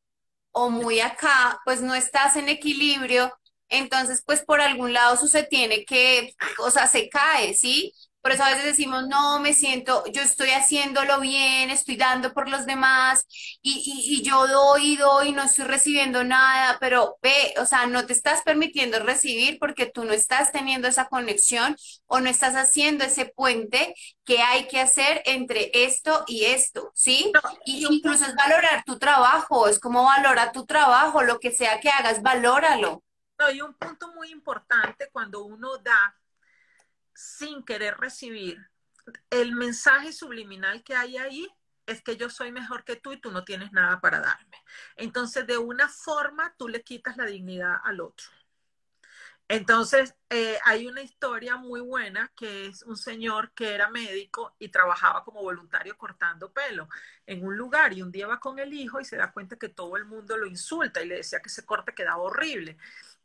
[SPEAKER 2] o muy acá, pues no estás en equilibrio. Entonces, pues por algún lado eso se tiene que, o sea, se cae, ¿sí? Por eso a veces decimos, no, me siento, yo estoy haciéndolo bien, estoy dando por los demás y, y, y, yo doy y doy, no estoy recibiendo nada, pero ve, o sea, no te estás permitiendo recibir porque tú no estás teniendo esa conexión o no estás haciendo ese puente que hay que hacer entre esto y esto, ¿sí? y incluso es valorar tu trabajo, es como valora tu trabajo, lo que sea que hagas, valóralo.
[SPEAKER 3] No, y un punto muy importante cuando uno da sin querer recibir, el mensaje subliminal que hay ahí es que yo soy mejor que tú y tú no tienes nada para darme. Entonces, de una forma, tú le quitas la dignidad al otro. Entonces, eh, hay una historia muy buena que es un señor que era médico y trabajaba como voluntario cortando pelo en un lugar y un día va con el hijo y se da cuenta que todo el mundo lo insulta y le decía que ese corte quedaba horrible.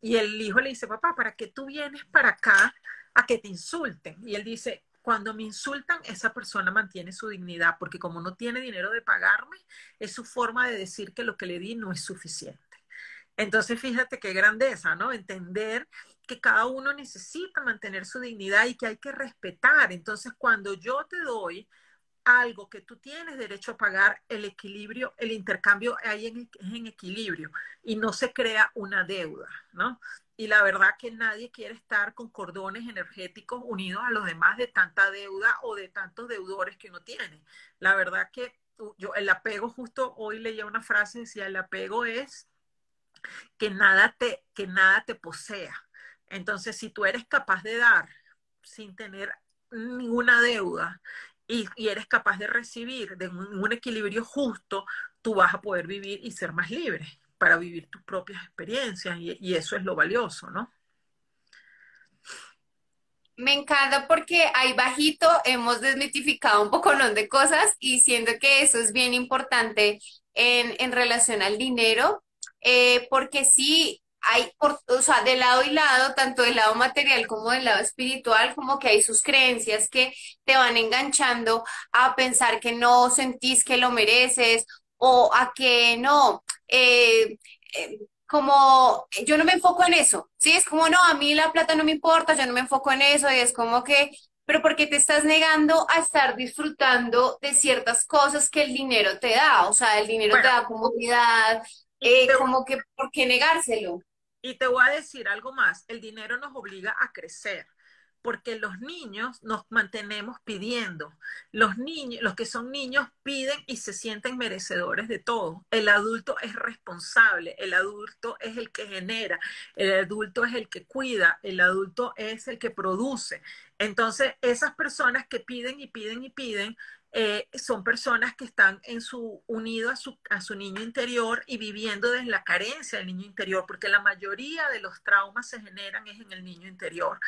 [SPEAKER 3] Y el hijo le dice, papá, ¿para qué tú vienes para acá a que te insulten? Y él dice, cuando me insultan, esa persona mantiene su dignidad, porque como no tiene dinero de pagarme, es su forma de decir que lo que le di no es suficiente. Entonces, fíjate qué grandeza, ¿no? Entender que cada uno necesita mantener su dignidad y que hay que respetar. Entonces, cuando yo te doy algo que tú tienes derecho a pagar, el equilibrio, el intercambio ahí en, equilibrio y no se crea una deuda, ¿no? Y la verdad que nadie quiere estar con cordones energéticos unidos a los demás de tanta deuda o de tantos deudores que uno tiene. La verdad que yo, el apego, justo hoy leía una frase, decía, el apego es que nada te, que nada te posea. Entonces, si tú eres capaz de dar sin tener ninguna deuda y, eres capaz de recibir de un, equilibrio justo, tú vas a poder vivir y ser más libre para vivir tus propias experiencias y, eso es lo valioso, ¿no?
[SPEAKER 2] Me encanta porque ahí bajito hemos desmitificado un poco de cosas y siento que eso es bien importante en, en relación al dinero, eh, porque sí, hay, o sea, de lado y lado, tanto del lado material como del lado espiritual, como que hay sus creencias que te van enganchando a pensar que no sentís que lo mereces o a que no, eh, eh, como yo no me enfoco en eso, ¿sí? Es como, no, a mí la plata no me importa, yo no me enfoco en eso y es como que, pero porque te estás negando a estar disfrutando de ciertas cosas que el dinero te da, o sea, el dinero te da comodidad, eh, como que, ¿por qué negárselo?
[SPEAKER 3] Y te voy a decir algo más, el dinero nos obliga a crecer, porque los niños nos mantenemos pidiendo. Los niños, los que son niños piden y se sienten merecedores de todo. El adulto es responsable, el adulto es el que genera, el adulto es el que cuida, el adulto es el que produce. Entonces, esas personas que piden y piden y piden, eh, son personas que están en su, unido a su, a su niño interior y viviendo desde la carencia del niño interior, porque la mayoría de los traumas se generan es en el niño interior.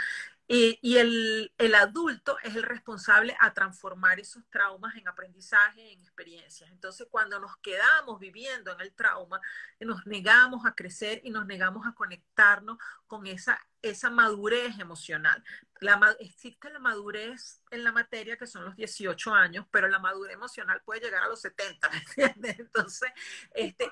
[SPEAKER 3] Y, el, adulto es el responsable a transformar esos traumas en aprendizaje, en experiencias. Entonces, cuando nos quedamos viviendo en el trauma, nos negamos a crecer y nos negamos a conectarnos con esa, esa madurez emocional. La, existe la madurez en la materia, que son los 18 años, pero la madurez emocional puede llegar a los 70, ¿me entiendes? Entonces, este,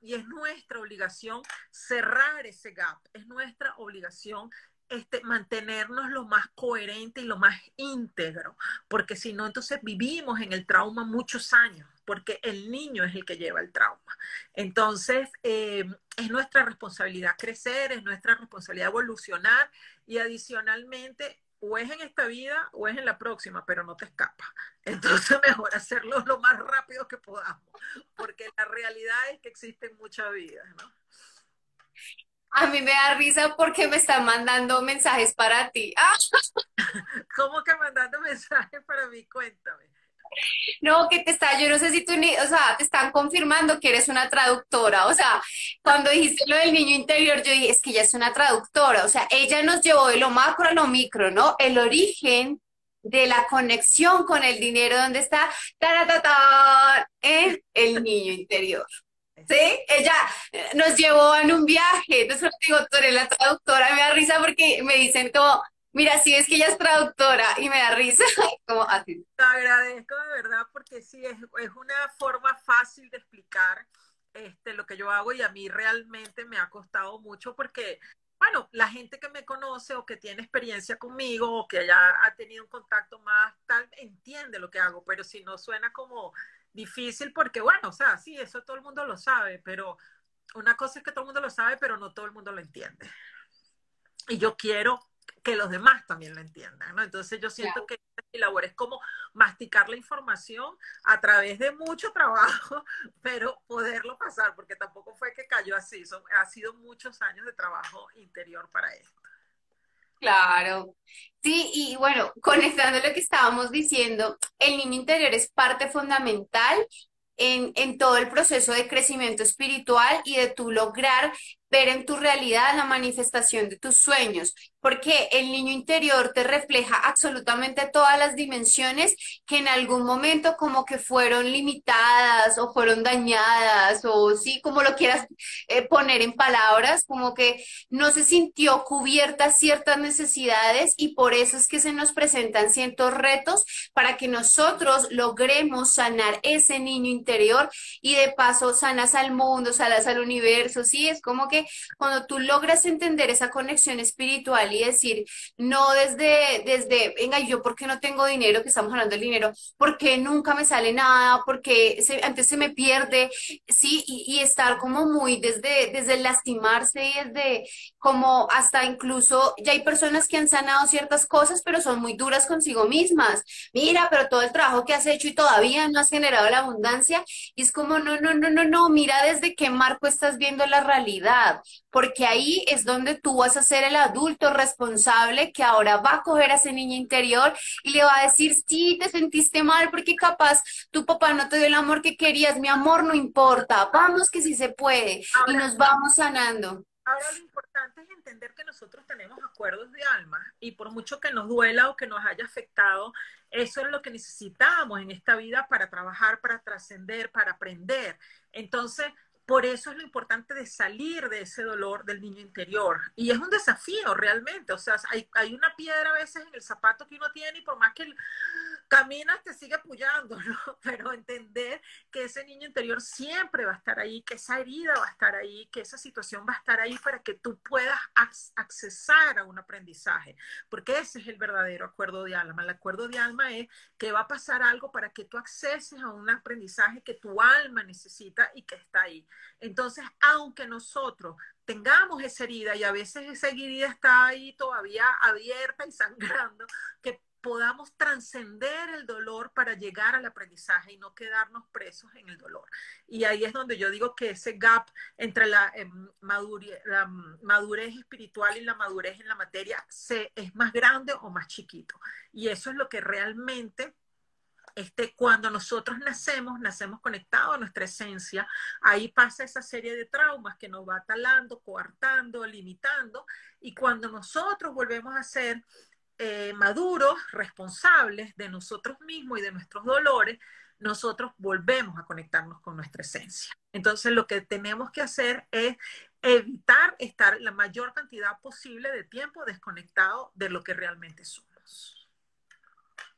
[SPEAKER 3] y es nuestra obligación cerrar ese gap, es nuestra obligación este, mantenernos lo más coherente y lo más íntegro, porque si no, entonces vivimos en el trauma muchos años, porque el niño es el que lleva el trauma. Entonces, eh, es nuestra responsabilidad crecer, es nuestra responsabilidad evolucionar y adicionalmente o es en esta vida o es en la próxima, pero no te escapa. Entonces mejor hacerlo lo más rápido que podamos, porque la realidad es que existen muchas vidas, ¿no?
[SPEAKER 2] A mí me da risa porque me están mandando mensajes para ti.
[SPEAKER 3] ¿Cómo que mandando mensajes para mí? Cuéntame.
[SPEAKER 2] No, que te está, yo no sé si tú, ni, o sea, te están confirmando que eres una traductora. O sea, cuando dijiste lo del niño interior, yo dije, es que ella es una traductora. O sea, ella nos llevó de lo macro a lo micro, ¿no? El origen de la conexión con el dinero, donde está, en el niño interior. ¿Sí? Ella nos llevó en un viaje, entonces digo, tú la traductora, me da risa porque me dicen como, mira, sí es que ella es traductora y me da risa, como así.
[SPEAKER 3] Te agradezco de verdad porque sí, es, es una forma fácil de explicar este, lo que yo hago y a mí realmente me ha costado mucho porque bueno, la gente que me conoce o que tiene experiencia conmigo o que ya ha tenido un contacto más tal, entiende lo que hago, pero si no suena como difícil porque, bueno, o sea, sí, eso todo el mundo lo sabe, pero una cosa es que todo el mundo lo sabe, pero no todo el mundo lo entiende. Y yo quiero que los demás también lo entiendan, ¿no? Entonces yo siento que mi labor es como masticar la información a través de mucho trabajo, pero poderlo pasar, porque tampoco fue que cayó así, Son, ha sido muchos años de trabajo interior para esto.
[SPEAKER 2] Claro. Sí, y bueno, conectando lo que estábamos diciendo, el niño interior es parte fundamental en, en, todo el proceso de crecimiento espiritual y de tu lograr ver en tu realidad la manifestación de tus sueños, porque el niño interior te refleja absolutamente todas las dimensiones que en algún momento como que fueron limitadas o fueron dañadas o sí, como lo quieras eh, poner en palabras, como que no se sintió cubierta ciertas necesidades y por eso es que se nos presentan ciertos retos para que nosotros logremos sanar ese niño interior y de paso sanas al mundo, sanas al universo, sí, es como que cuando tú logras entender esa conexión espiritual y decir, no desde, desde, venga, yo por qué no tengo dinero, que estamos hablando del dinero, porque nunca me sale nada, porque antes se me pierde, sí, y, y, estar como muy desde, desde lastimarse y desde como hasta incluso, ya hay personas que han sanado ciertas cosas, pero son muy duras consigo mismas. Mira, pero todo el trabajo que has hecho y todavía no has generado la abundancia, y es como, no, no, no, no, no, mira desde qué marco estás viendo la realidad porque ahí es donde tú vas a ser el adulto responsable que ahora va a coger a ese niño interior y le va a decir, sí, te sentiste mal porque capaz tu papá no te dio el amor que querías, mi amor no importa, vamos que sí se puede y nos vamos sanando.
[SPEAKER 3] Ahora lo importante es entender que nosotros tenemos acuerdos de alma y por mucho que nos duela o que nos haya afectado, eso es lo que necesitamos en esta vida para trabajar, para trascender, para aprender. Entonces, por eso es lo importante de salir de ese dolor del niño interior. Y es un desafío realmente. O sea, hay, hay una piedra a veces en el zapato que uno tiene y por más que caminas te sigue apoyando, ¿no? Pero entender que ese niño interior siempre va a estar ahí, que esa herida va a estar ahí, que esa situación va a estar ahí para que tú puedas accesar a un aprendizaje. Porque ese es el verdadero acuerdo de alma. El acuerdo de alma es que va a pasar algo para que tú acceses a un aprendizaje que tu alma necesita y que está ahí. Entonces, aunque nosotros tengamos esa herida y a veces esa herida está ahí todavía abierta y sangrando, que podamos trascender el dolor para llegar al aprendizaje y no quedarnos presos en el dolor. Y ahí es donde yo digo que ese gap entre la, em, la madurez espiritual y la madurez en la materia se, es más grande o más chiquito. Y eso es lo que realmente este, cuando nosotros nacemos, nacemos conectados a nuestra esencia, ahí pasa esa serie de traumas que nos va talando, coartando, limitando, y cuando nosotros volvemos a ser eh, maduros, responsables de nosotros mismos y de nuestros dolores, nosotros volvemos a conectarnos con nuestra esencia. Entonces, lo que tenemos que hacer es evitar estar la mayor cantidad posible de tiempo desconectado de lo que realmente somos.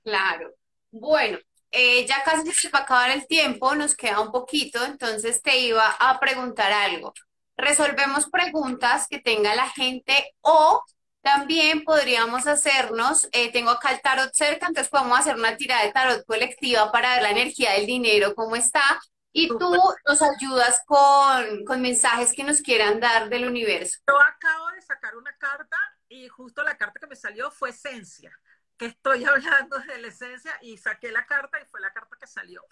[SPEAKER 2] Claro, bueno, eh, ya casi se va a acabar el tiempo, nos queda un poquito, entonces te iba a preguntar algo. Resolvemos preguntas que tenga la gente o también podríamos hacernos, eh, tengo acá el tarot cerca, entonces podemos hacer una tirada de tarot colectiva para ver la energía del dinero, cómo está, y tú nos ayudas con, con mensajes que nos quieran dar del universo.
[SPEAKER 3] Yo acabo de sacar una carta y justo la carta que me salió fue esencia estoy hablando de la esencia y saqué la carta y fue la carta que salió.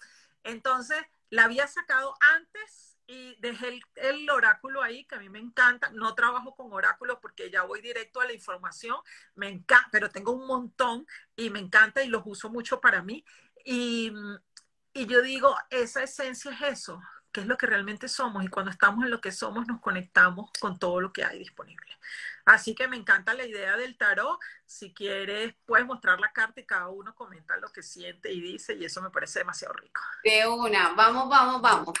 [SPEAKER 3] Entonces, la había sacado antes y dejé el, oráculo ahí, que a mí me encanta. No trabajo con oráculos porque ya voy directo a la información, me encanta, pero tengo un montón y me encanta y los uso mucho para mí. Y, y yo digo, esa esencia es eso, que es lo que realmente somos y cuando estamos en lo que somos nos conectamos con todo lo que hay disponible. Así que me encanta la idea del tarot. Si quieres, puedes mostrar la carta y cada uno comenta lo que siente y dice y eso me parece demasiado rico.
[SPEAKER 2] De una, vamos, vamos, vamos.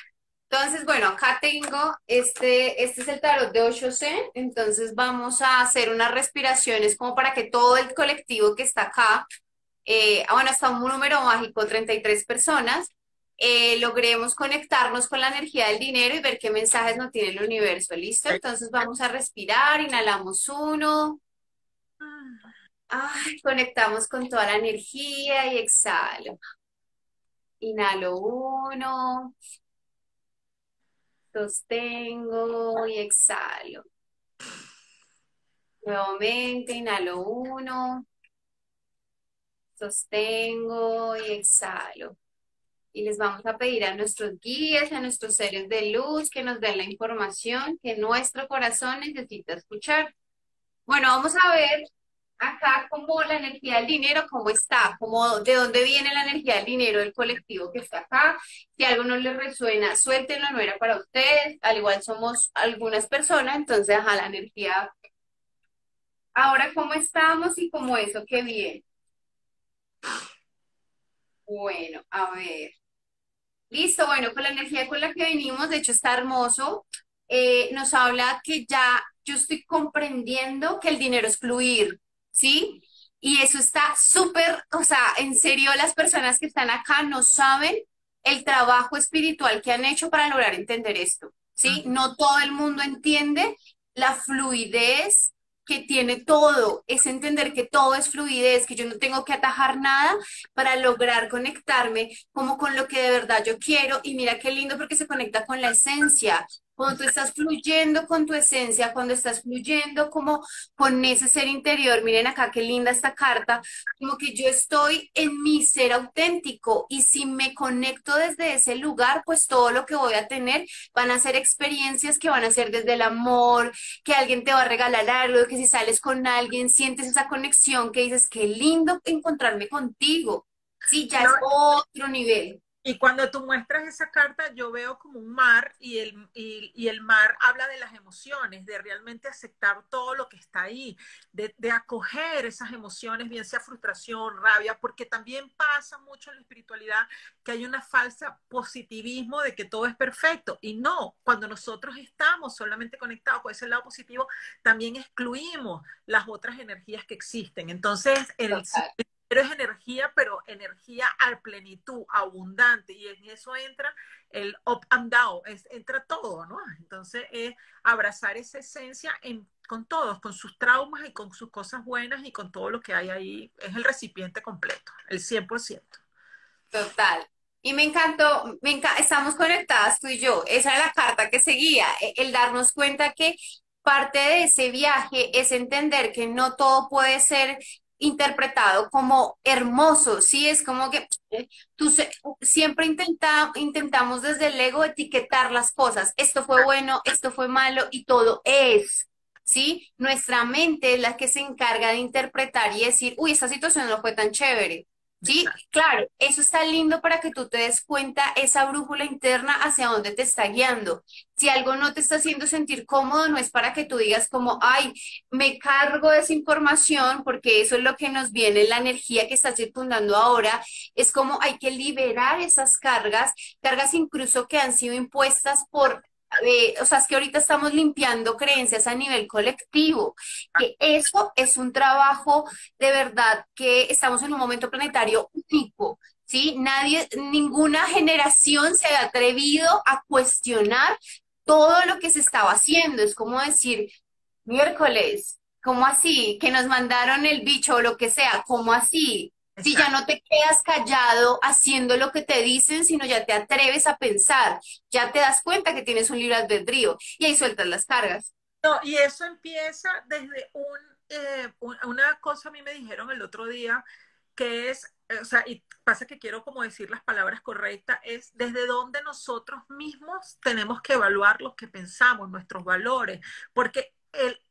[SPEAKER 2] Entonces, bueno, acá tengo, este, este es el tarot de 8C, entonces vamos a hacer unas respiraciones como para que todo el colectivo que está acá, eh, ah, bueno, hasta un número mágico, 33 personas, eh, logremos conectarnos con la energía del dinero y ver qué mensajes nos tiene el universo. ¿Listo? Entonces vamos a respirar, inhalamos uno. conectamos con toda la energía y exhalo. Inhalo uno. Sostengo y exhalo. Nuevamente inhalo uno. Sostengo y exhalo y les vamos a pedir a nuestros guías, a nuestros seres de luz que nos den la información que nuestro corazón necesita escuchar. Bueno, vamos a ver acá como la energía del dinero, cómo está, como de dónde viene la energía del dinero del colectivo que está acá. Si algo no les resuena, suéltenlo, no era para ustedes. Al igual somos algunas personas, entonces, ajá, la energía. Ahora, ¿cómo estamos y cómo eso? Qué bien. Bueno, a ver. Listo, bueno, con la energía con la que venimos, de hecho está hermoso. Eh, nos habla que ya yo estoy comprendiendo que el dinero es fluir, ¿sí? Y eso está súper, o sea, en serio, las personas que están acá no saben el trabajo espiritual que han hecho para lograr entender esto, ¿sí? No todo el mundo entiende la fluidez que tiene todo, es entender que todo es fluidez, que yo no tengo que atajar nada para lograr conectarme como con lo que de verdad yo quiero. Y mira qué lindo porque se conecta con la esencia, cuando tú estás fluyendo con tu esencia, cuando estás fluyendo como con ese ser interior, miren acá qué linda esta carta, como que yo estoy en mi ser auténtico y si me conecto desde ese lugar, pues todo lo que voy a tener van a ser experiencias que van a ser desde el amor, que alguien te va a regalar algo, que si sales con alguien sientes esa conexión que dices, qué lindo encontrarme contigo. Sí, ya es otro nivel.
[SPEAKER 3] Y cuando tú muestras esa carta, yo veo como un mar y el, y, el mar habla de las emociones, de realmente aceptar todo lo que está ahí, de, de, acoger esas emociones, bien sea frustración, rabia, porque también pasa mucho en la espiritualidad que hay una falsa positivismo de que todo es perfecto. Y no, cuando nosotros estamos solamente conectados con ese lado positivo, también excluimos las otras energías que existen. Entonces, el, es energía, pero energía a plenitud, abundante, y en eso entra el up and down, entra todo, ¿no? Entonces es abrazar esa esencia en, con todos, con sus traumas y con sus cosas buenas y con todo lo que hay ahí, es el recipiente completo, el 100%.
[SPEAKER 2] Total. Y me encantó, me estamos conectadas tú y yo, esa es la carta que seguía, e, el darnos cuenta que parte de ese viaje es entender que no todo puede ser interpretado como hermoso, ¿sí? Es como que eh, tú siempre intenta, intentamos desde el ego etiquetar las cosas. Esto fue bueno, esto fue malo y todo es, ¿sí? Nuestra mente es la que se encarga de interpretar y decir, uy, esta situación no fue tan chévere. Sí, claro, eso está lindo para que tú te des cuenta esa brújula interna hacia dónde te está guiando. Si algo no te está haciendo sentir cómodo, no es para que tú digas como, ay, me cargo de esa información, porque eso es lo que nos viene, la energía que está circundando ahora. Es como hay que liberar esas cargas, cargas incluso que han sido impuestas por o sea, es que ahorita estamos limpiando creencias a nivel colectivo, que eso es un trabajo de verdad que estamos en un momento planetario único, ¿sí? Nadie, ninguna generación se ha atrevido a cuestionar todo lo que se estaba haciendo. Es como decir, miércoles, ¿cómo así? Que nos mandaron el bicho o lo que sea, ¿cómo así? Si ya no te quedas callado haciendo lo que te dicen, sino ya te atreves a pensar, ya te das cuenta que tienes un libre albedrío y ahí sueltas las cargas.
[SPEAKER 3] No, y eso empieza desde un, eh, una cosa a mí me dijeron el otro día, que es, eh, o sea, y pasa que quiero como decir las palabras correctas, es desde donde nosotros mismos tenemos que evaluar lo que pensamos, nuestros valores, porque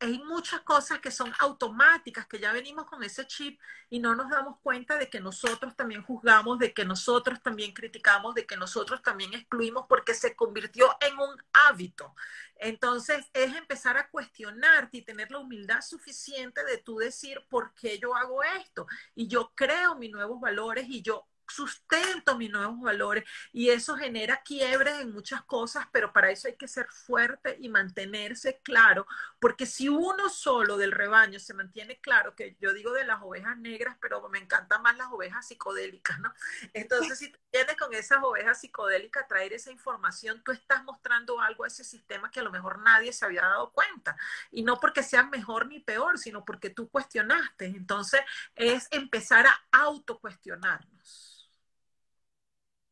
[SPEAKER 3] hay muchas cosas que son automáticas, que ya venimos con ese chip y no nos damos cuenta de que nosotros también juzgamos, de que nosotros también criticamos, de que nosotros también excluimos porque se convirtió en un hábito. Entonces es empezar a cuestionarte y tener la humildad suficiente de tú decir, ¿por qué yo hago esto? Y yo creo mis nuevos valores y yo sustento mis nuevos valores y eso genera quiebres en muchas cosas, pero para eso hay que ser fuerte y mantenerse claro, porque si uno solo del rebaño se mantiene claro, que yo digo de las ovejas negras, pero me encantan más las ovejas psicodélicas, ¿no? Entonces, si tienes con esas ovejas psicodélicas traer esa información, tú estás mostrando algo a ese sistema que a lo mejor nadie se había dado cuenta, y no porque sea mejor ni peor, sino porque tú cuestionaste. Entonces, es empezar a autocuestionarnos.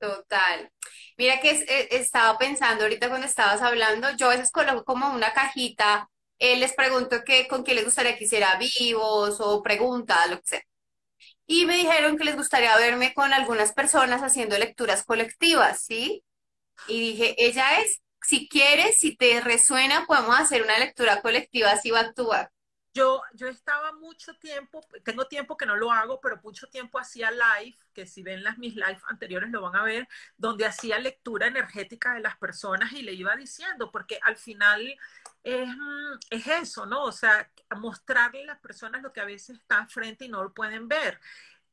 [SPEAKER 2] Total. Mira que eh, estaba pensando ahorita cuando estabas hablando, yo a veces coloco como una cajita, eh, les pregunto que, con quién les gustaría que hiciera vivos o pregunta, lo que sea. Y me dijeron que les gustaría verme con algunas personas haciendo lecturas colectivas, ¿sí? Y dije, ella es, si quieres, si te resuena, podemos hacer una lectura colectiva, así va a actuar.
[SPEAKER 3] Yo, yo estaba mucho tiempo, tengo tiempo que no lo hago, pero mucho tiempo hacía live, que si ven las mis live anteriores lo van a ver, donde hacía lectura energética de las personas y le iba diciendo, porque al final es, mm, es eso, ¿no? O sea, mostrarle a las personas lo que a veces está frente y no lo pueden ver.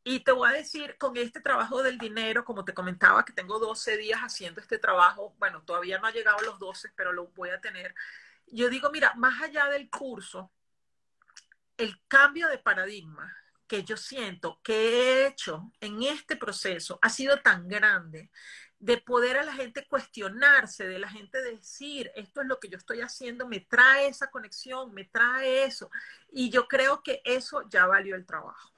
[SPEAKER 3] Y te voy a decir, con este trabajo del dinero, como te comentaba, que tengo 12 días haciendo este trabajo, bueno, todavía no ha llegado a los 12, pero lo voy a tener. Yo digo, mira, más allá del curso, el cambio de paradigma que yo siento que he hecho en este proceso ha sido tan grande de poder a la gente cuestionarse, de la gente decir, esto es lo que yo estoy haciendo, me trae esa conexión, me trae eso. Y yo creo que eso ya valió el trabajo.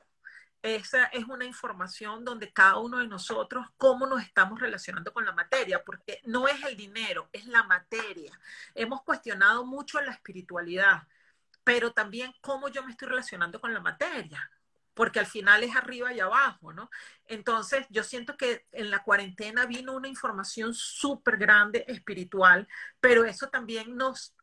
[SPEAKER 3] Esa es una información donde cada uno de nosotros, cómo nos estamos relacionando con la materia, porque no es el dinero, es la materia. Hemos cuestionado mucho la espiritualidad pero también cómo yo me estoy relacionando con la materia, porque al final es arriba y abajo, ¿no? Entonces, yo siento que en la cuarentena vino una información súper grande espiritual, pero eso también nos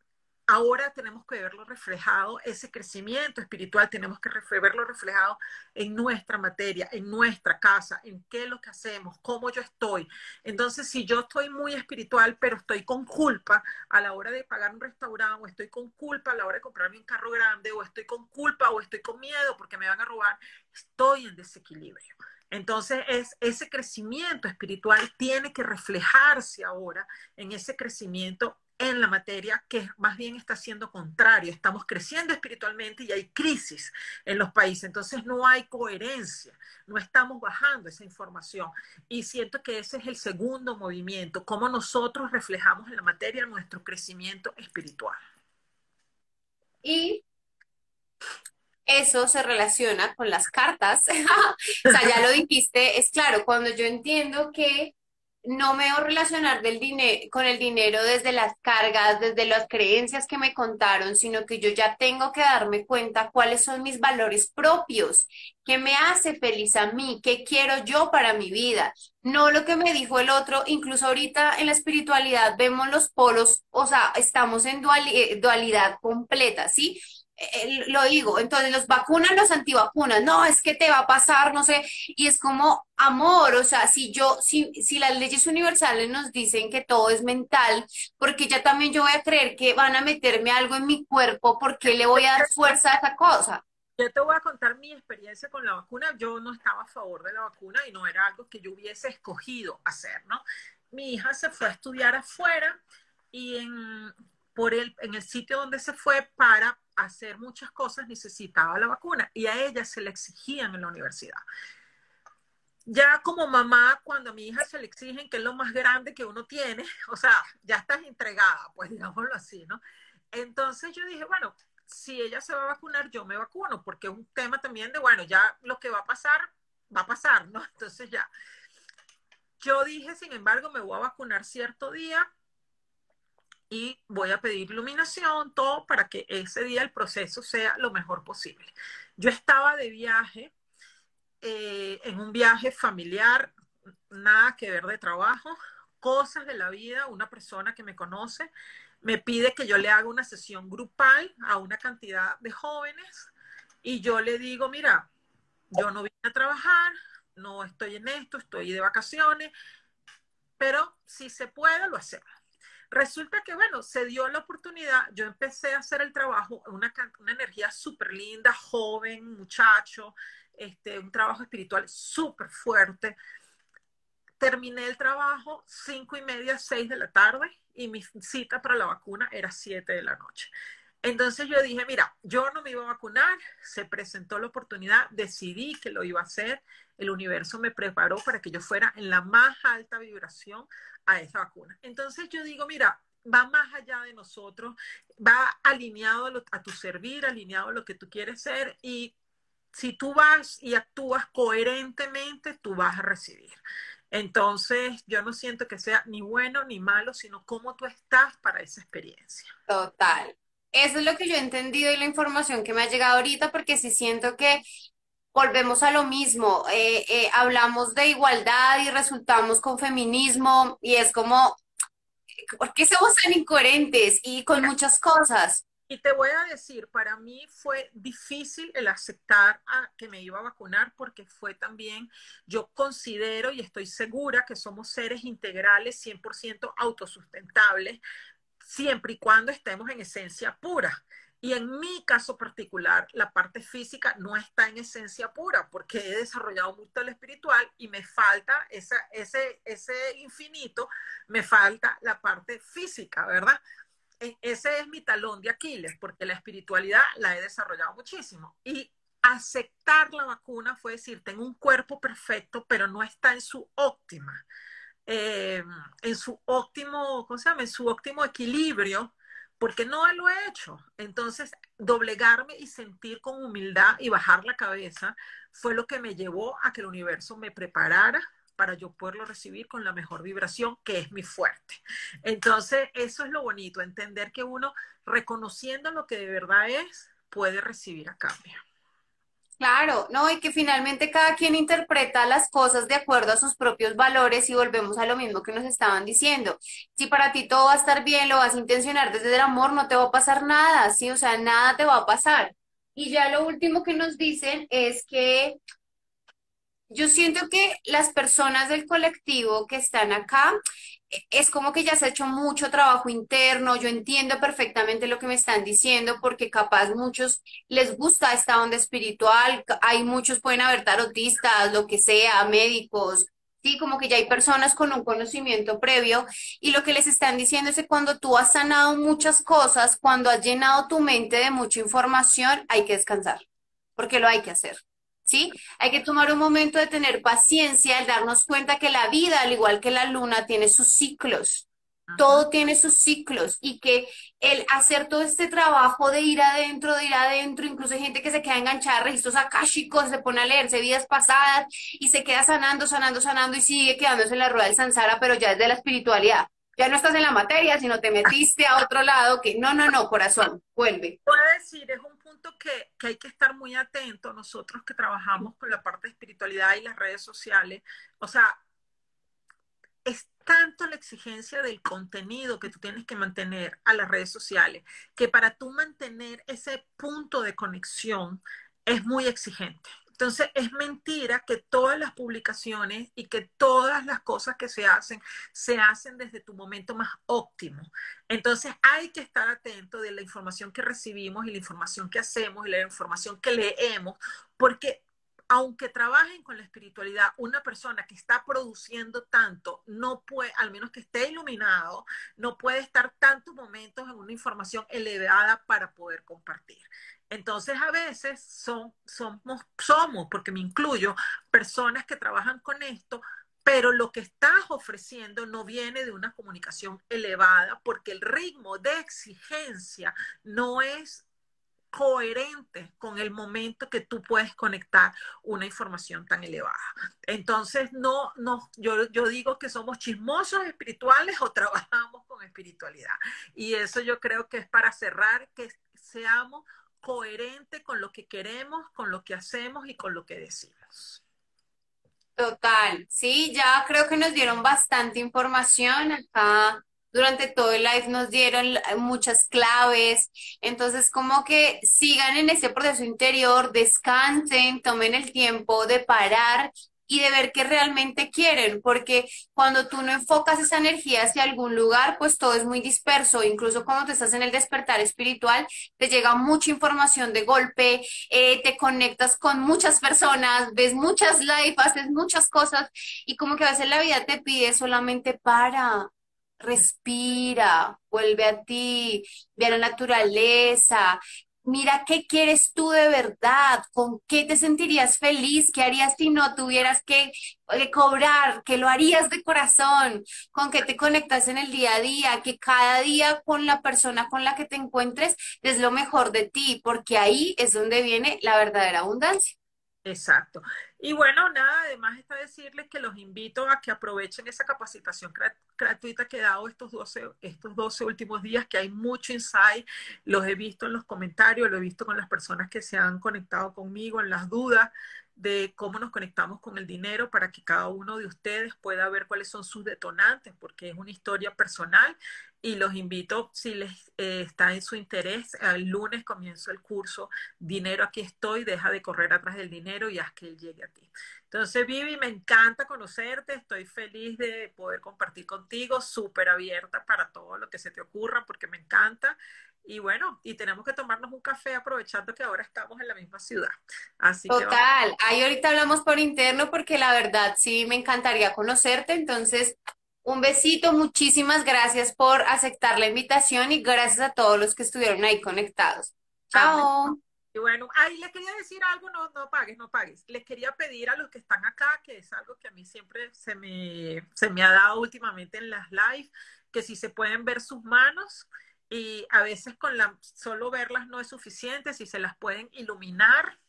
[SPEAKER 3] ahora tenemos que verlo reflejado, ese crecimiento espiritual tenemos que verlo reflejado en nuestra materia, en nuestra casa, en qué es lo que hacemos, cómo yo estoy. Entonces, si yo estoy muy espiritual, pero estoy con culpa a la hora de pagar un restaurante, o estoy con culpa a la hora de comprarme un carro grande, o estoy con culpa, o estoy con miedo porque me van a robar, estoy en desequilibrio. Entonces, es, ese crecimiento espiritual tiene que reflejarse ahora en ese crecimiento en la materia que más bien está siendo contrario. Estamos creciendo espiritualmente y hay crisis en los países, entonces no hay coherencia, no estamos bajando esa información. Y siento que ese es el segundo movimiento, cómo nosotros reflejamos en la materia nuestro crecimiento espiritual.
[SPEAKER 2] Y eso se relaciona con las cartas. o sea, ya lo dijiste, es claro, cuando yo entiendo que no me a relacionar del dinero, con el dinero desde las cargas, desde las creencias que me contaron, sino que yo ya tengo que darme cuenta cuáles son mis valores propios, qué me hace feliz a mí, qué quiero yo para mi vida, no lo que me dijo el otro, incluso ahorita en la espiritualidad vemos los polos, o sea, estamos en eh, dualidad completa, ¿sí? Lo digo, entonces los vacunan, los antivacunas, no, es que te va a pasar, no sé, y es como amor, o sea, si yo, si, si las leyes universales nos dicen que todo es mental, porque ya también yo voy a creer que van a meterme algo en mi cuerpo, porque le voy a dar fuerza a esa cosa?
[SPEAKER 3] Yo te voy a contar mi experiencia con la vacuna. Yo no estaba a favor de la vacuna y no era algo que yo hubiese escogido hacer, ¿no? Mi hija se fue a estudiar afuera y en, por el, en el sitio donde se fue para hacer muchas cosas necesitaba la vacuna y a ella se le exigían en la universidad. Ya como mamá, cuando a mi hija se le exigen, que es lo más grande que uno tiene, o sea, ya estás entregada, pues digámoslo así, ¿no? Entonces yo dije, bueno, si ella se va a vacunar, yo me vacuno, porque es un tema también de, bueno, ya lo que va a pasar, va a pasar, ¿no? Entonces ya. Yo dije, sin embargo, me voy a vacunar cierto día, y voy a pedir iluminación, todo para que ese día el proceso sea lo mejor posible. Yo estaba de viaje, eh, en un viaje familiar, nada que ver de trabajo, cosas de la vida, una persona que me conoce me pide que yo le haga una sesión grupal a una cantidad de jóvenes y yo le digo, mira, yo no vine a trabajar, no estoy en esto, estoy de vacaciones, pero si se puede, lo hacemos. Resulta que, bueno, se dio la oportunidad, yo empecé a hacer el trabajo, una, una energía súper linda, joven, muchacho, este, un trabajo espiritual súper fuerte. Terminé el trabajo cinco y media, seis de la tarde y mi cita para la vacuna era siete de la noche. Entonces yo dije, mira, yo no me iba a vacunar, se presentó la oportunidad, decidí que lo iba a hacer, el universo me preparó para que yo fuera en la más alta vibración a esa vacuna. Entonces yo digo, mira, va más allá de nosotros, va alineado a, tu servir, alineado a lo que tú quieres ser y si tú vas y actúas coherentemente, tú vas a recibir. Entonces, yo no siento que sea ni bueno ni malo, sino cómo tú estás para esa experiencia.
[SPEAKER 2] Total. Eso es lo que yo he entendido y la información que me ha llegado ahorita, porque sí siento que volvemos a lo mismo, eh, eh, hablamos de igualdad y resultamos con feminismo y es como, ¿por qué somos tan incoherentes y con muchas cosas?
[SPEAKER 3] Y te voy a decir, para mí fue difícil el aceptar a que me iba a vacunar porque fue también, yo considero y estoy segura que somos seres integrales 100% autosustentables, siempre y cuando estemos en esencia pura. Y en mi caso particular, la parte física no está en esencia pura porque he desarrollado mucho el espiritual y me falta esa, ese, ese infinito, me falta la parte física, ¿verdad? E, ese es mi talón de Aquiles, porque la espiritualidad la he desarrollado muchísimo. Y aceptar la vacuna fue decir, tengo un cuerpo perfecto, pero no está en su óptima, eh, en su óptimo, ¿cómo se llama? En su óptimo equilibrio, porque no lo he hecho. Entonces, doblegarme y sentir con humildad y bajar la cabeza fue lo que me llevó a que el universo me preparara para yo poderlo recibir con la mejor vibración, que es mi fuerte. Entonces, eso es lo bonito, entender que uno, reconociendo lo que de verdad es, puede recibir a cambio.
[SPEAKER 2] Claro, no, y que finalmente cada quien interpreta las cosas de acuerdo a sus propios valores y volvemos a lo mismo que nos estaban diciendo. Si para ti todo va a estar bien, lo vas a intencionar desde el amor, no te va a pasar nada, ¿sí? O sea, nada te va a pasar. Y ya lo último que nos dicen es que yo siento que las personas del colectivo que están acá, es como que ya se ha hecho mucho trabajo interno, yo entiendo perfectamente lo que me están diciendo, porque capaz muchos les gusta esta onda espiritual, hay muchos, pueden haber tarotistas, lo que sea, médicos, sí, como que ya hay personas con un conocimiento previo, y lo que les están diciendo es que cuando tú has sanado muchas cosas, cuando has llenado tu mente de mucha información, hay que descansar, porque lo hay que hacer. ¿Sí? Hay que tomar un momento de tener paciencia, el darnos cuenta que la vida, al igual que la luna, tiene sus ciclos. Todo tiene sus ciclos y que el hacer todo este trabajo de ir adentro, de ir adentro, incluso hay gente que se queda enganchada a registros akáshicos, se pone a leerse vidas pasadas y se queda sanando, sanando, sanando y sigue quedándose en la rueda del sansara, pero ya es de la espiritualidad. Ya no estás en la materia, sino te metiste a otro lado que no, no, no, corazón, vuelve.
[SPEAKER 3] Puedo decir, es un que, hay que estar muy atento nosotros que trabajamos con la parte de espiritualidad y las redes sociales. O sea, es tanto la exigencia del contenido que tú tienes que mantener a las redes sociales, que para tú mantener ese punto de conexión es muy exigente. Entonces, es mentira que todas las publicaciones y que todas las cosas que se hacen, se hacen desde tu momento más óptimo. Entonces, hay que estar atento de la información que recibimos y la información que hacemos y la información que leemos, porque aunque trabajen con la espiritualidad, una persona que está produciendo tanto, no puede, al menos que esté iluminado, no puede estar tantos momentos en una información elevada para poder compartir. Entonces, a veces son, somos, porque me incluyo, personas que trabajan con esto, pero lo que estás ofreciendo no viene de una comunicación elevada, porque el ritmo de exigencia no es coherente con el momento que tú puedes conectar una información tan elevada. Entonces, no, no, yo, yo digo que somos chismosos espirituales o trabajamos con espiritualidad. Y eso yo creo que es para cerrar, que seamos coherente con lo que queremos, con lo que hacemos y con lo que decimos.
[SPEAKER 2] Total, sí, ya creo que nos dieron bastante información acá. Durante todo el live nos dieron muchas claves. Entonces, como que sigan en ese proceso interior, descansen, tomen el tiempo de parar y de ver qué realmente quieren, porque cuando tú no enfocas esa energía hacia algún lugar, pues todo es muy disperso, incluso cuando te estás en el despertar espiritual, te llega mucha información de golpe, eh, te conectas con muchas personas, ves muchas lives, haces muchas cosas y como que a veces la vida te pide solamente para, respira, vuelve a ti, ve a la naturaleza, mira qué quieres tú de verdad, con qué te sentirías feliz, qué harías si no tuvieras que, eh, cobrar, que lo harías de corazón, con qué te conectas en el día a día, que cada día con la persona con la que te encuentres es lo mejor de ti, porque ahí es donde viene la verdadera abundancia.
[SPEAKER 3] Exacto. Y bueno, nada, además está decirles que los invito a que aprovechen esa capacitación gratuita que he dado estos 12, estos 12 últimos días, que hay mucho insight, los he visto en los comentarios, lo he visto con las personas que se han conectado conmigo, en las dudas de cómo nos conectamos con el dinero para que cada uno de ustedes pueda ver cuáles son sus detonantes, porque es una historia personal y los invito, si les eh, está en su interés, el lunes comienzo el curso Dinero aquí estoy, deja de correr atrás del dinero y haz que él llegue a ti. Entonces, Vivi, me encanta conocerte, estoy feliz de poder compartir contigo, súper abierta para todo lo que se te ocurra, porque me encanta. Y bueno, y tenemos que tomarnos un café aprovechando que ahora estamos en la misma ciudad. Así
[SPEAKER 2] Total, ahí ahorita hablamos por interno porque la verdad sí me encantaría conocerte, entonces un besito, muchísimas gracias por aceptar la invitación y gracias a todos los que estuvieron ahí conectados. Chao.
[SPEAKER 3] Y bueno, ahí les quería decir algo, no, no pagues, no pagues. Les quería pedir a los que están acá, que es algo que a mí siempre se me, se me ha dado últimamente en las live, que si se pueden ver sus manos y a veces con la, solo verlas no es suficiente, si se las pueden iluminar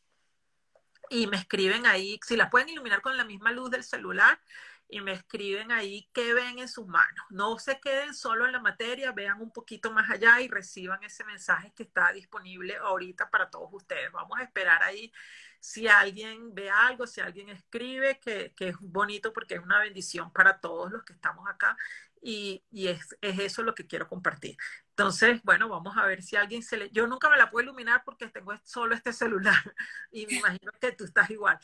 [SPEAKER 3] y me escriben ahí, si las pueden iluminar con la misma luz del celular, y me escriben ahí qué ven en sus manos. No se queden solo en la materia, vean un poquito más allá y reciban ese mensaje que está disponible ahorita para todos ustedes. Vamos a esperar ahí si alguien ve algo, si alguien escribe, que, es bonito porque es una bendición para todos los que estamos acá y, es, es, eso lo que quiero compartir. Entonces, bueno, vamos a ver si alguien se le... Yo nunca me la puedo iluminar porque tengo solo este celular y me imagino que tú estás igual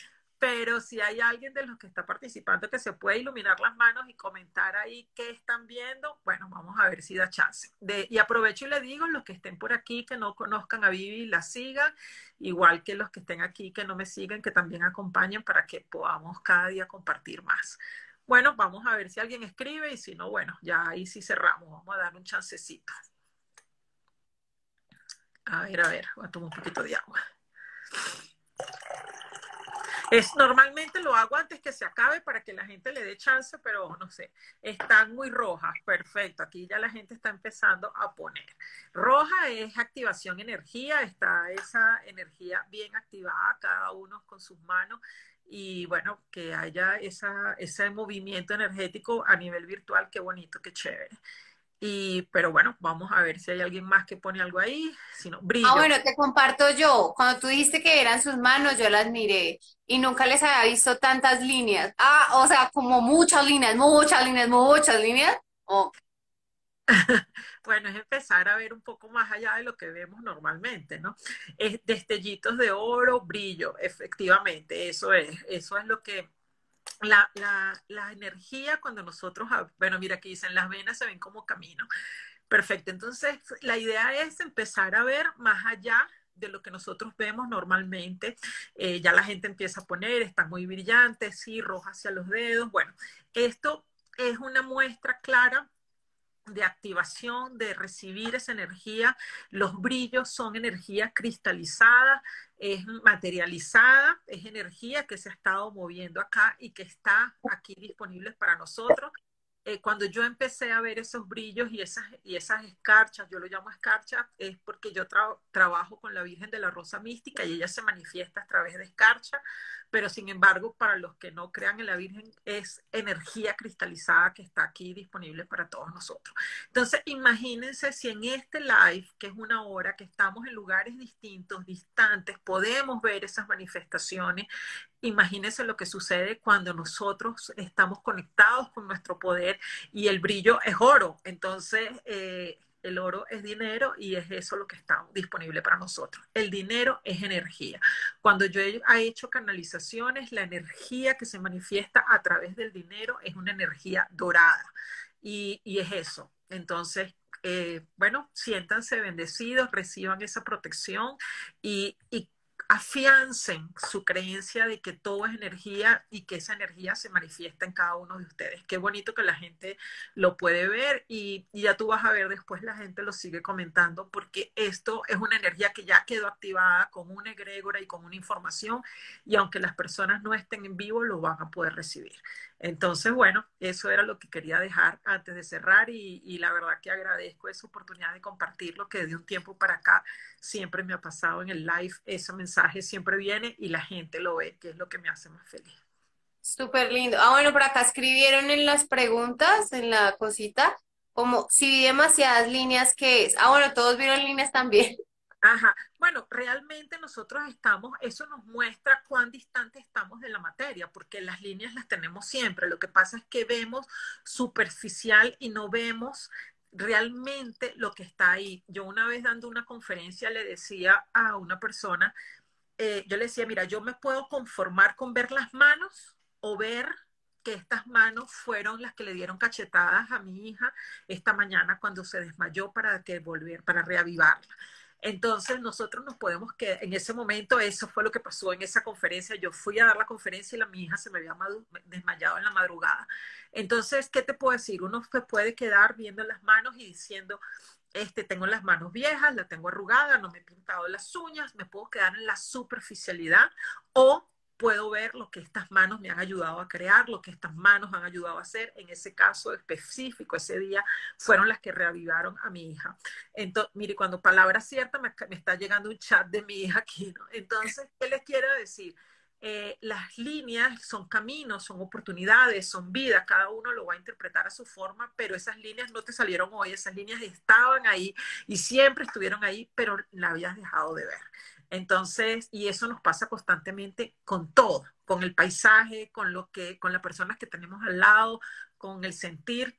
[SPEAKER 3] pero si hay alguien de los que está participando que se puede iluminar las manos y comentar ahí qué están viendo, bueno, vamos a ver si da chance. Y aprovecho y le digo, los que estén por aquí, que no conozcan a Vivi, la sigan, igual que los que estén aquí, que no me siguen, que también acompañen para que podamos cada día compartir más. Bueno, vamos a ver si alguien escribe y si no, bueno, ya ahí sí cerramos, vamos a dar un chancecito. A ver, a ver, voy a tomar un poquito de agua. Es, normalmente lo hago antes que se acabe para que la gente le dé chance, pero no sé, están muy rojas, perfecto, aquí ya la gente está empezando a poner. Roja es activación energía, está esa energía bien activada, cada uno con sus manos y bueno, que haya esa, ese movimiento energético a nivel virtual, qué bonito, qué chévere. Y, pero bueno, vamos a ver si hay alguien más que pone algo ahí. Si no, brillo.
[SPEAKER 2] Ah, bueno, te comparto yo. Cuando tú dijiste que eran sus manos, yo las miré y nunca les había visto tantas líneas. Ah, o sea, como muchas líneas, muchas líneas, muchas líneas. Oh.
[SPEAKER 3] bueno, es empezar a ver un poco más allá de lo que vemos normalmente, ¿no? Es destellitos de oro, brillo, efectivamente, eso es, eso es lo que la, la, energía cuando nosotros, bueno, mira, aquí dicen, las venas se ven como camino. Perfecto, entonces la idea es empezar a ver más allá de lo que nosotros vemos normalmente. Eh, ya la gente empieza a poner, están muy brillantes, sí, roja hacia los dedos. Bueno, esto es una muestra clara de activación, de recibir esa energía. Los brillos son energía cristalizada, es materializada, es energía que se ha estado moviendo acá y que está aquí disponible para nosotros. Eh, cuando yo empecé a ver esos brillos y esas, y esas escarchas, yo lo llamo escarcha, es porque yo trabajo con la Virgen de la Rosa Mística y ella se manifiesta a través de escarcha, pero sin embargo, para los que no crean en la Virgen, es energía cristalizada que está aquí disponible para todos nosotros. Entonces, imagínense si en este live, que es una hora, que estamos en lugares distintos, distantes, podemos ver esas manifestaciones, imagínense lo que sucede cuando nosotros estamos conectados con nuestro poder y el brillo es oro. Entonces, eh, el oro es dinero y es eso lo que está disponible para nosotros. El dinero es energía. Cuando yo he hecho canalizaciones, la energía que se manifiesta a través del dinero es una energía dorada y, es eso. Entonces, eh, bueno, siéntanse bendecidos, reciban esa protección y, y afiancen su creencia de que todo es energía y que esa energía se manifiesta en cada uno de ustedes. Qué bonito que la gente lo puede ver y, ya tú vas a ver después la gente lo sigue comentando porque esto es una energía que ya quedó activada con una egrégora y con una información y aunque las personas no estén en vivo lo van a poder recibir. Entonces, bueno, eso era lo que quería dejar antes de cerrar y, la verdad que agradezco esa oportunidad de compartirlo que de un tiempo para acá siempre me ha pasado en el live, ese mensaje siempre viene y la gente lo ve, que es lo que me hace más feliz.
[SPEAKER 2] Súper lindo. Ah, bueno, por acá escribieron en las preguntas, en la cosita, como si vi demasiadas líneas, ¿qué es? Ah, bueno, todos vieron líneas también.
[SPEAKER 3] Ajá. Bueno, realmente nosotros estamos, eso nos muestra cuán distante estamos de la materia, porque las líneas las tenemos siempre. Lo que pasa es que vemos superficial y no vemos realmente lo que está ahí. Yo una vez dando una conferencia le decía a una persona, eh, yo le decía, mira, yo me puedo conformar con ver las manos o ver que estas manos fueron las que le dieron cachetadas a mi hija esta mañana cuando se desmayó para que volver, para reavivarla. Entonces nosotros nos podemos que en ese momento eso fue lo que pasó en esa conferencia. Yo fui a dar la conferencia y la mi hija se me había desmayado en la madrugada. Entonces, ¿qué te puedo decir? Uno se puede quedar viendo las manos y diciendo, este, tengo las manos viejas, la tengo arrugada, no me he pintado las uñas, me puedo quedar en la superficialidad o puedo ver lo que estas manos me han ayudado a crear, lo que estas manos han ayudado a hacer. En ese caso específico, ese día, fueron las que reavivaron a mi hija. Entonces, mire, cuando palabra cierta, me, está llegando un chat de mi hija aquí, ¿no? Entonces, ¿qué les quiero decir? Eh, las líneas son caminos, son oportunidades, son vida, cada uno lo va a interpretar a su forma, pero esas líneas no te salieron hoy, esas líneas estaban ahí y siempre estuvieron ahí, pero la habías dejado de ver. Entonces, y eso nos pasa constantemente con todo, con el paisaje, con lo que, con las personas que tenemos al lado, con el sentir.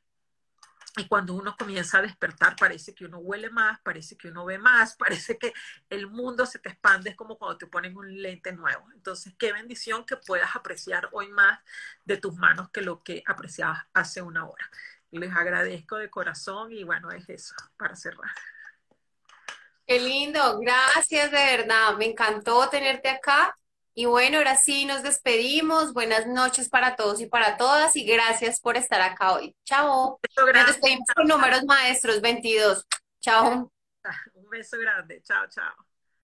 [SPEAKER 3] Y cuando uno comienza a despertar, parece que uno huele más, parece que uno ve más, parece que el mundo se te expande, es como cuando te ponen un lente nuevo. Entonces, qué bendición que puedas apreciar hoy más de tus manos que lo que apreciabas hace una hora. Les agradezco de corazón y bueno, es eso para cerrar.
[SPEAKER 2] Qué lindo, gracias de verdad, me encantó tenerte acá. Y bueno, ahora sí nos despedimos. Buenas noches para todos y para todas y gracias por estar acá hoy. Chao. Nos despedimos con números maestros 22. Chao.
[SPEAKER 3] Un beso grande. Chao, chao.